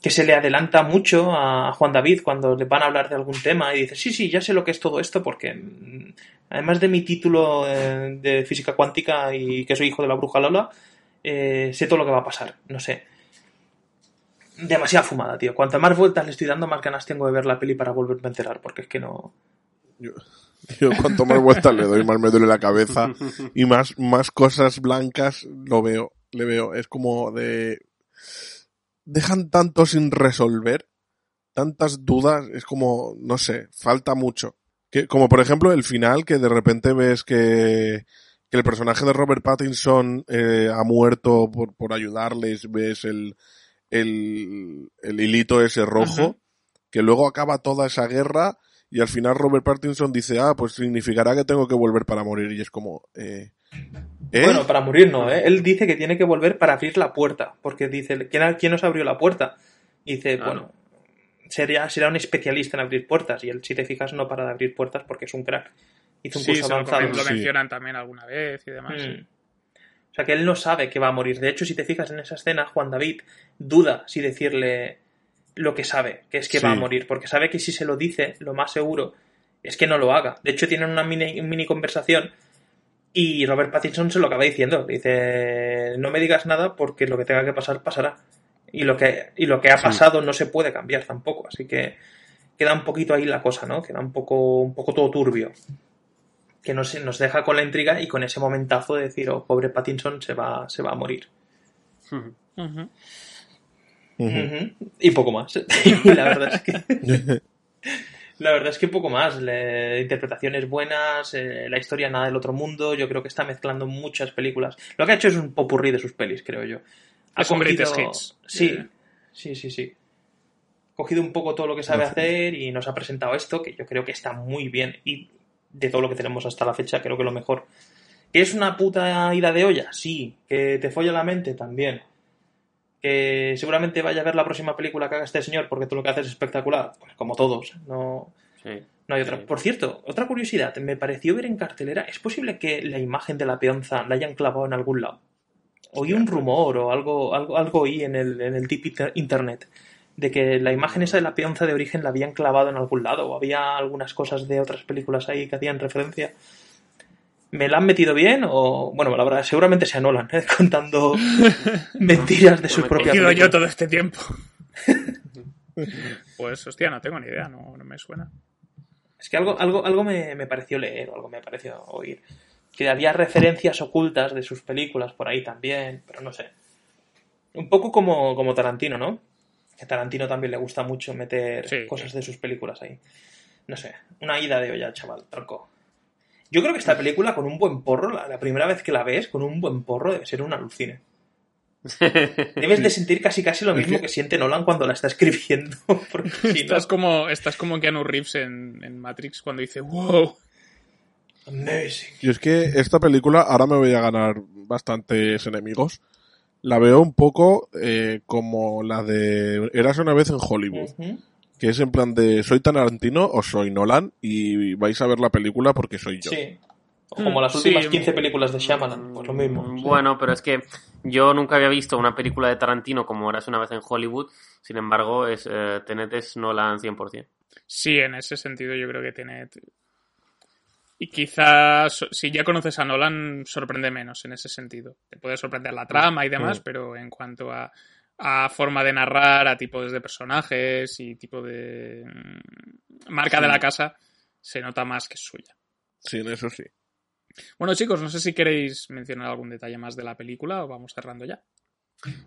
que se le adelanta mucho a Juan David cuando le van a hablar de algún tema y dice, sí, sí, ya sé lo que es todo esto porque mm, además de mi título eh, de física cuántica y que soy hijo de la bruja Lola, eh, sé todo lo que va a pasar, no sé. Demasiada fumada, tío. Cuanto más vueltas le estoy dando, más ganas tengo de ver la peli para volverme a enterar, porque es que no... Yo, yo cuanto más vueltas le doy, más me duele la cabeza. Y más, más cosas blancas lo veo, le veo. Es como de... Dejan tanto sin resolver, tantas dudas, es como, no sé, falta mucho. Que, como por ejemplo el final, que de repente ves que, que el personaje de Robert Pattinson eh, ha muerto por, por ayudarles, ves el, el, el hilito ese rojo, Ajá. que luego acaba toda esa guerra y al final Robert Pattinson dice, ah, pues significará que tengo que volver para morir y es como, eh, ¿eh? Bueno, para morir no, ¿eh? Él dice que tiene que volver para abrir la puerta, porque dice, ¿quién, quién nos abrió la puerta? Y dice, bueno, sería, será un especialista en abrir puertas, y él, si te fijas, no para de abrir puertas porque es un crack. Hizo un Sí, curso avanzado. lo Sí. mencionan también alguna vez y demás. sí. Mm. O sea que él no sabe que va a morir. De hecho, si te fijas en esa escena, Juan David duda si decirle lo que sabe, que es que va a morir, porque sabe que si se lo dice, lo más seguro es que no lo haga. De hecho, tienen una mini, mini conversación y Robert Pattinson se lo acaba diciendo. Dice, no me digas nada porque lo que tenga que pasar, pasará. Y lo que, y lo que ha pasado no se puede cambiar tampoco. Así que queda un poquito ahí la cosa, ¿no? Queda un poco, un poco todo turbio que nos, nos deja con la intriga y con ese momentazo de decir, oh, pobre Pattinson se va, se va a morir. Y poco más. y la verdad es que. La verdad es que poco más. Le- interpretaciones buenas, eh, la historia nada del otro mundo. Yo creo que está mezclando muchas películas. Lo que ha hecho es un popurrí de sus pelis, creo yo. Ha greatest hits. Sí, sí, sí, sí. Ha cogido un poco todo lo que sabe hacer y nos ha presentado esto, que yo creo que está muy bien. Y de todo lo que tenemos hasta la fecha, creo que lo mejor. ¿Que es una puta ida de olla? Sí. ¿Que te folla la mente? También. ¿Que seguramente vaya a ver la próxima película que haga este señor porque todo lo que hace es espectacular? Pues como todos. No, Sí. no hay otra. Sí. Por cierto, otra curiosidad. Me pareció ver en cartelera. ¿Es posible que la imagen de la peonza la hayan clavado en algún lado? Oí un rumor o algo, algo, algo oí en el, en el inter- internet de que la imagen esa de la peonza de origen la habían clavado en algún lado o había algunas cosas de otras películas ahí que hacían referencia. ¿Me la han metido bien? O, bueno, la verdad, seguramente se Nolan, ¿eh? contando mentiras de No su me he propia ido yo todo este tiempo. pues, hostia, no tengo ni idea, no, no me suena. Es que algo, algo, algo me, me pareció leer o algo me pareció oír. Que había referencias ocultas de sus películas por ahí también, pero no sé. Un poco como, como Tarantino, ¿no? Que a Tarantino también le gusta mucho meter Sí. cosas de sus películas ahí. No sé, una ida de olla, chaval, tronco. Yo creo que esta película con un buen porro, la, la primera vez que la ves, con un buen porro, debe ser un alucine. Debes de sentir casi casi lo mismo que siente Nolan cuando la está escribiendo. No, Estás como, estás como Keanu Reeves en, en Matrix cuando dice, wow. amazing. Y es que esta película, ahora me voy a ganar bastantes enemigos. La veo un poco eh, como la de Eras una vez en Hollywood. Que es en plan de soy Tarantino o soy Nolan y vais a ver la película porque soy yo. Sí. O como las Mm, últimas sí. 15 películas de Shyamalan, pues lo mismo. Mm, Sí. Bueno, pero es que yo nunca había visto una película de Tarantino como eras una vez en Hollywood. Sin embargo, es, eh, Tenet es Nolan 100%. Sí, en ese sentido yo creo que tiene... Y quizás, si ya conoces a Nolan, sorprende menos en ese sentido. Te puede sorprender la trama y demás, pero en cuanto a, a forma de narrar, a tipos de personajes y tipo de mm, marca de la casa, se nota más que es suya. Sí, eso sí. Bueno, chicos, no sé si queréis mencionar algún detalle más de la película o vamos cerrando ya.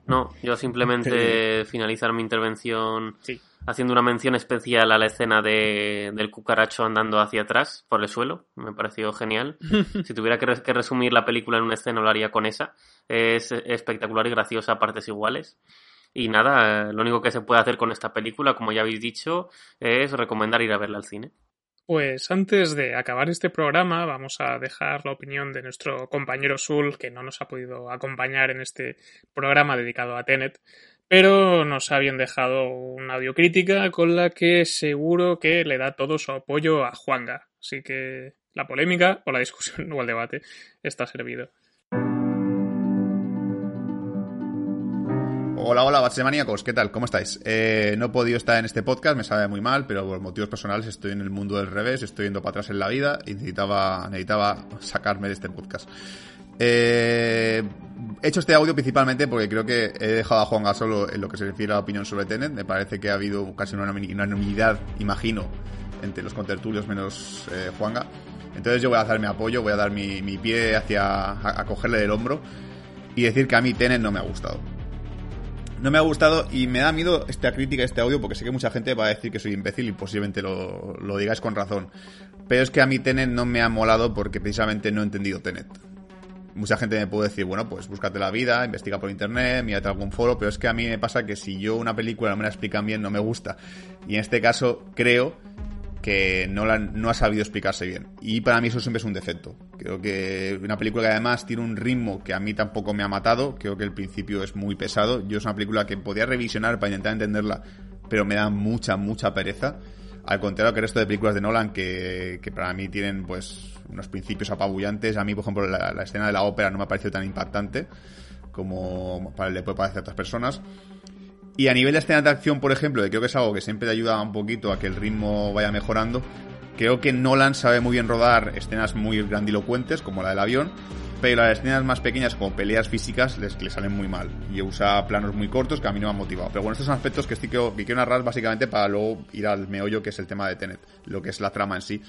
No, yo simplemente finalizar mi intervención Sí. haciendo una mención especial a la escena de, del cucaracho andando hacia atrás por el suelo. Me pareció genial. si tuviera que resumir la película en una escena, lo haría con esa. Es espectacular y graciosa a partes iguales. Y nada, eh, lo único que se puede hacer con esta película, como ya habéis dicho, es recomendar ir a verla al cine. Pues antes de acabar este programa vamos a dejar la opinión de nuestro compañero Sul, que no nos ha podido acompañar en este programa dedicado a Tenet, pero nos habían dejado una audiocrítica con la que seguro que le da todo su apoyo a Juanga. Así que la polémica o la discusión o el debate está servido. Hola, hola, Maníacos, ¿qué tal? ¿Cómo estáis? Eh, no he podido estar en este podcast, me sabe muy mal, pero por motivos personales estoy en el mundo del revés, estoy yendo para atrás en la vida y necesitaba, sacarme de este podcast. Eh, he hecho este audio principalmente porque creo que he dejado a Juan Gasolo en lo que se refiere a la opinión sobre Tenet. Me parece que ha habido casi una unanimi- unanimidad, imagino, entre los contertulios menos eh, Juanga. Entonces yo voy a dar mi apoyo, voy a dar mi, mi pie hacia a, a cogerle del hombro y decir que a mí Tenet no me ha gustado. No me ha gustado y me da miedo esta crítica, este audio, porque sé que mucha gente va a decir que soy imbécil y posiblemente lo, lo digáis con razón. Pero es que a mí Tenet no me ha molado porque precisamente no he entendido Tenet. Mucha gente me puede decir, bueno, pues búscate la vida, investiga por internet, mírate algún foro, pero es que a mí me pasa que si yo una película no me la explican bien, no me gusta. Y en este caso, creo que no, no ha sabido explicarse bien. Y para mí eso siempre es un defecto. Creo que una película que además tiene un ritmo que a mí tampoco me ha matado, creo que el principio es muy pesado. Yo es una película que podía revisionar para intentar entenderla, pero me da mucha, mucha pereza. Al contrario que el resto de películas de Nolan, que, para mí tienen pues unos principios apabullantes. A mí, por ejemplo, la, la escena de la ópera no me ha parecido tan impactante como para le puede parecer a otras personas. Y a nivel de escena de acción, por ejemplo, que creo que es algo que siempre te ayuda un poquito a que el ritmo vaya mejorando, creo que Nolan sabe muy bien rodar escenas muy grandilocuentes, como la del avión, pero las escenas más pequeñas, como peleas físicas, les, les salen muy mal. Y usa planos muy cortos que a mí no me han motivado. Pero bueno, estos son aspectos que, estoy, que quiero narrar básicamente para luego ir al meollo, que es el tema de Tenet, lo que es la trama en sí.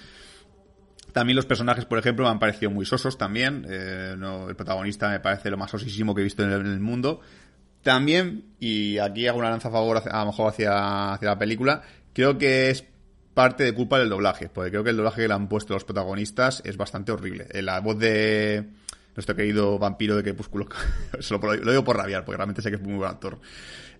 También los personajes, por ejemplo, me han parecido muy sosos también. Eh, el protagonista me parece lo más sosísimo que he visto en el, mundo. También, y aquí hago una lanza a favor a lo mejor hacia, hacia la película, creo que es parte de culpa del doblaje, porque creo que el doblaje que le han puesto los protagonistas es bastante horrible. Eh, La voz de nuestro querido vampiro de Crepúsculo, lo, digo por rabiar, porque realmente sé que es muy buen actor.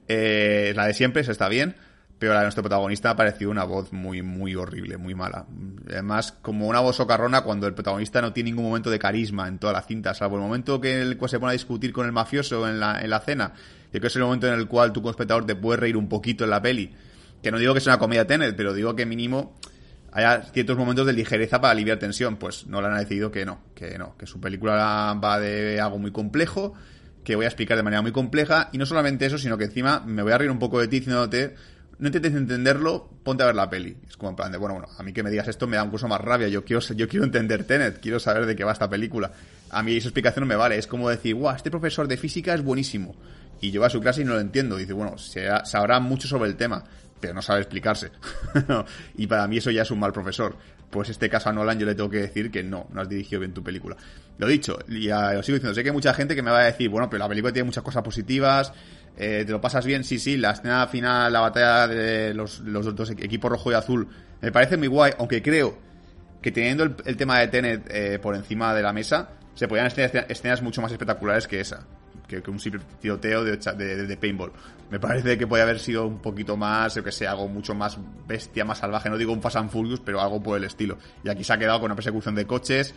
Eh, la de siempre, se está bien, pero la de nuestro protagonista ha parecido una voz muy, muy horrible, muy mala. Además, como una voz socarrona cuando el protagonista no tiene ningún momento de carisma en toda la cinta, salvo el momento que se pone a discutir con el mafioso en la, en la cena, y que es el momento en el cual tú como espectador te puedes reír un poquito en la peli. Que no digo que sea una comedia Tenet, pero digo que mínimo haya ciertos momentos de ligereza para aliviar tensión. Pues no le han decidido que no, que no, que su película va de algo muy complejo, que voy a explicar de manera muy compleja, y no solamente eso, sino que encima me voy a reír un poco de ti diciéndote no intentes entenderlo, ponte a ver la peli. Es como en plan de, bueno, bueno, a mí que me digas esto me da incluso más rabia. Yo quiero, yo quiero entender Tenet, quiero saber de qué va esta película. A mí esa explicación no me vale. Es como decir, guau, este profesor de física es buenísimo. Y yo voy a su clase y no lo entiendo. Dice, bueno, sabrá mucho sobre el tema, pero no sabe explicarse. y para mí eso ya es un mal profesor. Pues este caso a Nolan yo le tengo que decir que no, no has dirigido bien tu película. Lo dicho, ya lo sigo diciendo, sé que hay mucha gente que me va a decir, bueno, pero la película tiene muchas cosas positivas, eh, ¿Te lo pasas bien? Sí, sí. La escena final, la batalla de los, dos equipos rojo y azul, me parece muy guay, aunque creo que teniendo el, el tema de Tenet eh, por encima de la mesa, se podían escenas, escenas mucho más espectaculares que esa. Que, un simple tiroteo de, paintball. Me parece que puede haber sido un poquito más, yo que sé, algo mucho más bestia, más salvaje. No digo un Fast and Furious, pero algo por el estilo. Y aquí se ha quedado con una persecución de coches,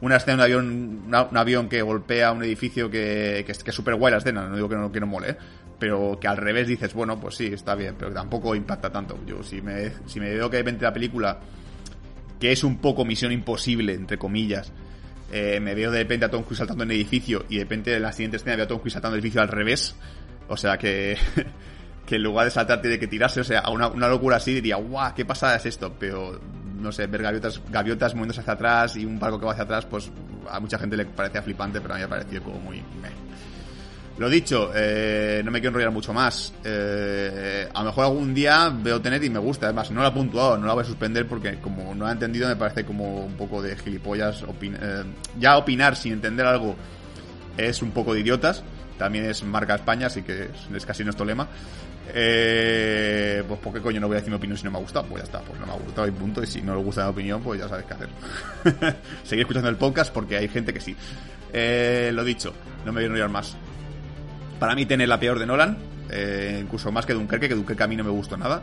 una escena de un avión, un avión que golpea un edificio que, que, es súper guay la escena, no digo que no, que mole, ¿eh? pero que al revés dices, bueno, pues sí, está bien, pero tampoco impacta tanto. Yo si me, si me veo que de repente la película, que es un poco misión imposible, entre comillas, eh, me veo de repente a Tom Cruise saltando en el edificio y de repente en la siguiente escena veo a Tom Cruise saltando el edificio al revés, o sea que... que en lugar de saltar tiene que tirarse, o sea, una, una locura así diría, guau, qué pasada es esto, pero no sé, ver gaviotas, gaviotas moviéndose hacia atrás y un barco que va hacia atrás, pues a mucha gente le parecía flipante, pero a mí me ha parecido como muy... Meh. Lo dicho, eh, no me quiero enrollar mucho más. Eh, a lo mejor algún día veo Tenet y me gusta. Además, no la he puntuado, no la voy a suspender porque como no la he entendido me parece como un poco de gilipollas. Eh, ya opinar sin entender algo es un poco de idiotas. También es marca España, así que es, es casi nuestro lema. Eh, pues ¿por qué coño no voy a decir mi opinión si no me ha gustado? Pues ya está, pues no me ha gustado y punto. Y si no le gusta mi opinión, pues ya sabes qué hacer. Seguir escuchando el podcast porque hay gente que sí. Eh, lo dicho, no me voy a enrollar más. Para mí tiene la peor de Nolan, eh, incluso más que Dunkerque, que Dunkerque a mí no me gustó nada.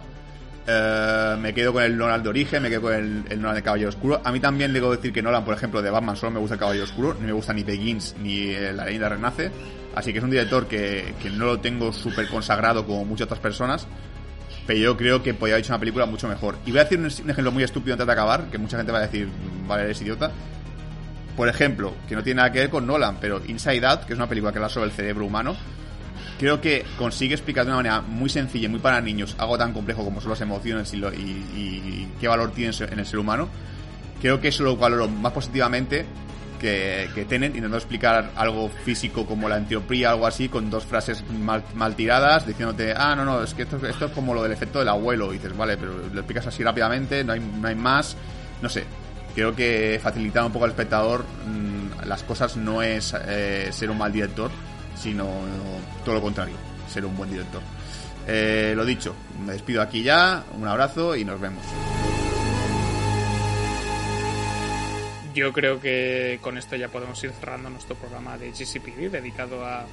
Eh, me quedo con el Nolan de origen, me quedo con el, Nolan de Caballero Oscuro. A mí también le debo decir que Nolan, por ejemplo, de Batman solo me gusta el Caballero Oscuro, ni me gusta ni Begins ni La leyenda renace. Así que es un director que, que no lo tengo súper consagrado como muchas otras personas. Pero yo creo que podría haber hecho una película mucho mejor. Y voy a decir un, un ejemplo muy estúpido antes de acabar, que mucha gente va a decir, vale, eres idiota. Por ejemplo, que no tiene nada que ver con Nolan, pero Inside Out, que es una película que habla sobre el cerebro humano, creo que consigue explicar de una manera muy sencilla y muy para niños algo tan complejo como son las emociones y, lo, y, y qué valor tiene en el ser humano. Creo que eso lo valoro más positivamente que, que Tenet intentando explicar algo físico como la entropía, algo así, con dos frases mal, mal, tiradas, diciéndote, ah, no, no, es que esto, esto es como lo del efecto del abuelo. Y dices, vale, pero lo explicas así rápidamente, no hay, no hay más, no sé. Creo que facilitar un poco al espectador mmm, las cosas no es eh, ser un mal director, sino todo lo contrario, ser un buen director. Eh, lo dicho, me despido aquí ya, un abrazo y nos vemos. yo creo que con esto ya podemos ir cerrando nuestro programa de GCPD dedicado a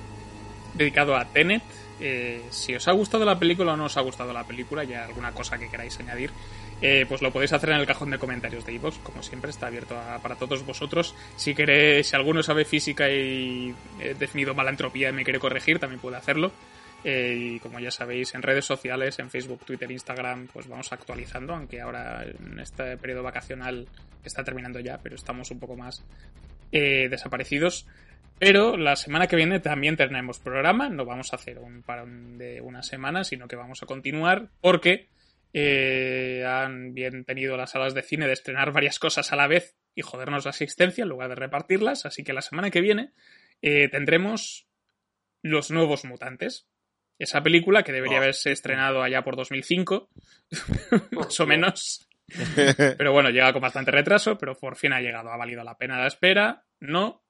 dedicado a Tenet. Eh, si os ha gustado la película o no os ha gustado la película, ya alguna cosa que queráis añadir, eh, pues lo podéis hacer en el cajón de comentarios de iVoox, como siempre, está abierto para todos vosotros. Si queréis, si alguno sabe física y he definido mala entropía y me quiere corregir, también puede hacerlo. Eh, y como ya sabéis, en redes sociales, en Facebook, Twitter, Instagram, pues vamos actualizando, aunque ahora en este periodo vacacional está terminando ya, pero estamos un poco más eh, desaparecidos. Pero la semana que viene también tenemos programa, no vamos a hacer un parón de una semana, sino que vamos a continuar porque eh, han bien tenido las salas de cine de estrenar varias cosas a la vez y jodernos la asistencia en lugar de repartirlas. Así que la semana que viene eh, tendremos Los Nuevos Mutantes. Esa película que debería haberse estrenado allá por 2005, más o menos. Pero bueno, llega con bastante retraso, pero por fin ha llegado. Ha valido la pena la espera. No,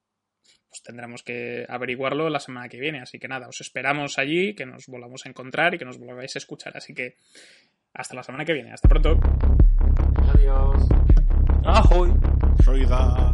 pues tendremos que averiguarlo la semana que viene. Así que nada, os esperamos allí, que nos volvamos a encontrar y que nos volváis a escuchar. Así que hasta la semana que viene. Hasta pronto. Adiós. Ahoy. Soy da.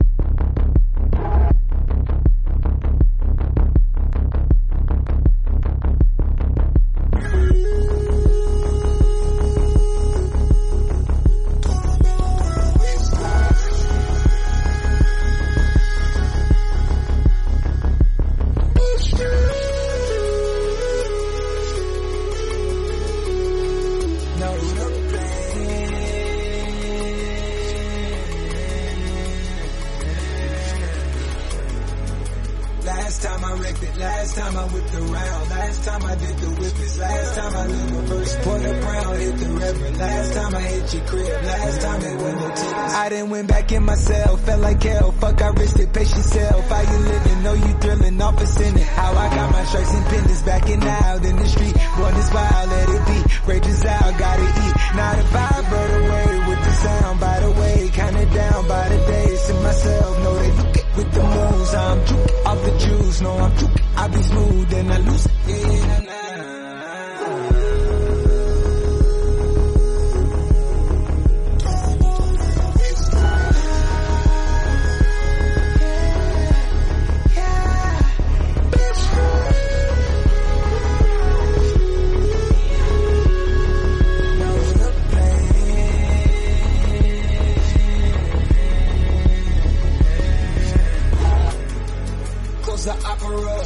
The opera.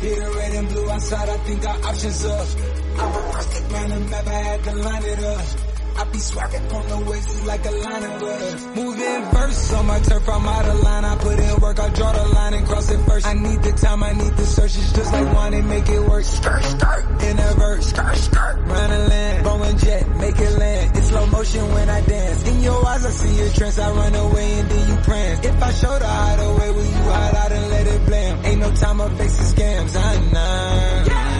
Hit the red and blue outside, I think our options up. I'm a rustic man, map, I had to line it up. I be swagging on the waist, like a line of us. Moving first on my turf, I'm out of line. I put in work, I draw the line and cross it first. I need the time, I need the search. It's just like one and make it work. Skirt, skirt, in a verse, skirt, skirt, round and land. Blowing jet, make it land. It's slow motion when I dance. In your eyes, I see your trance. I run away and then you prance. If I show the hideaway, will you hide out and let it blam? Ain't no time or face the scams. Ah, I know.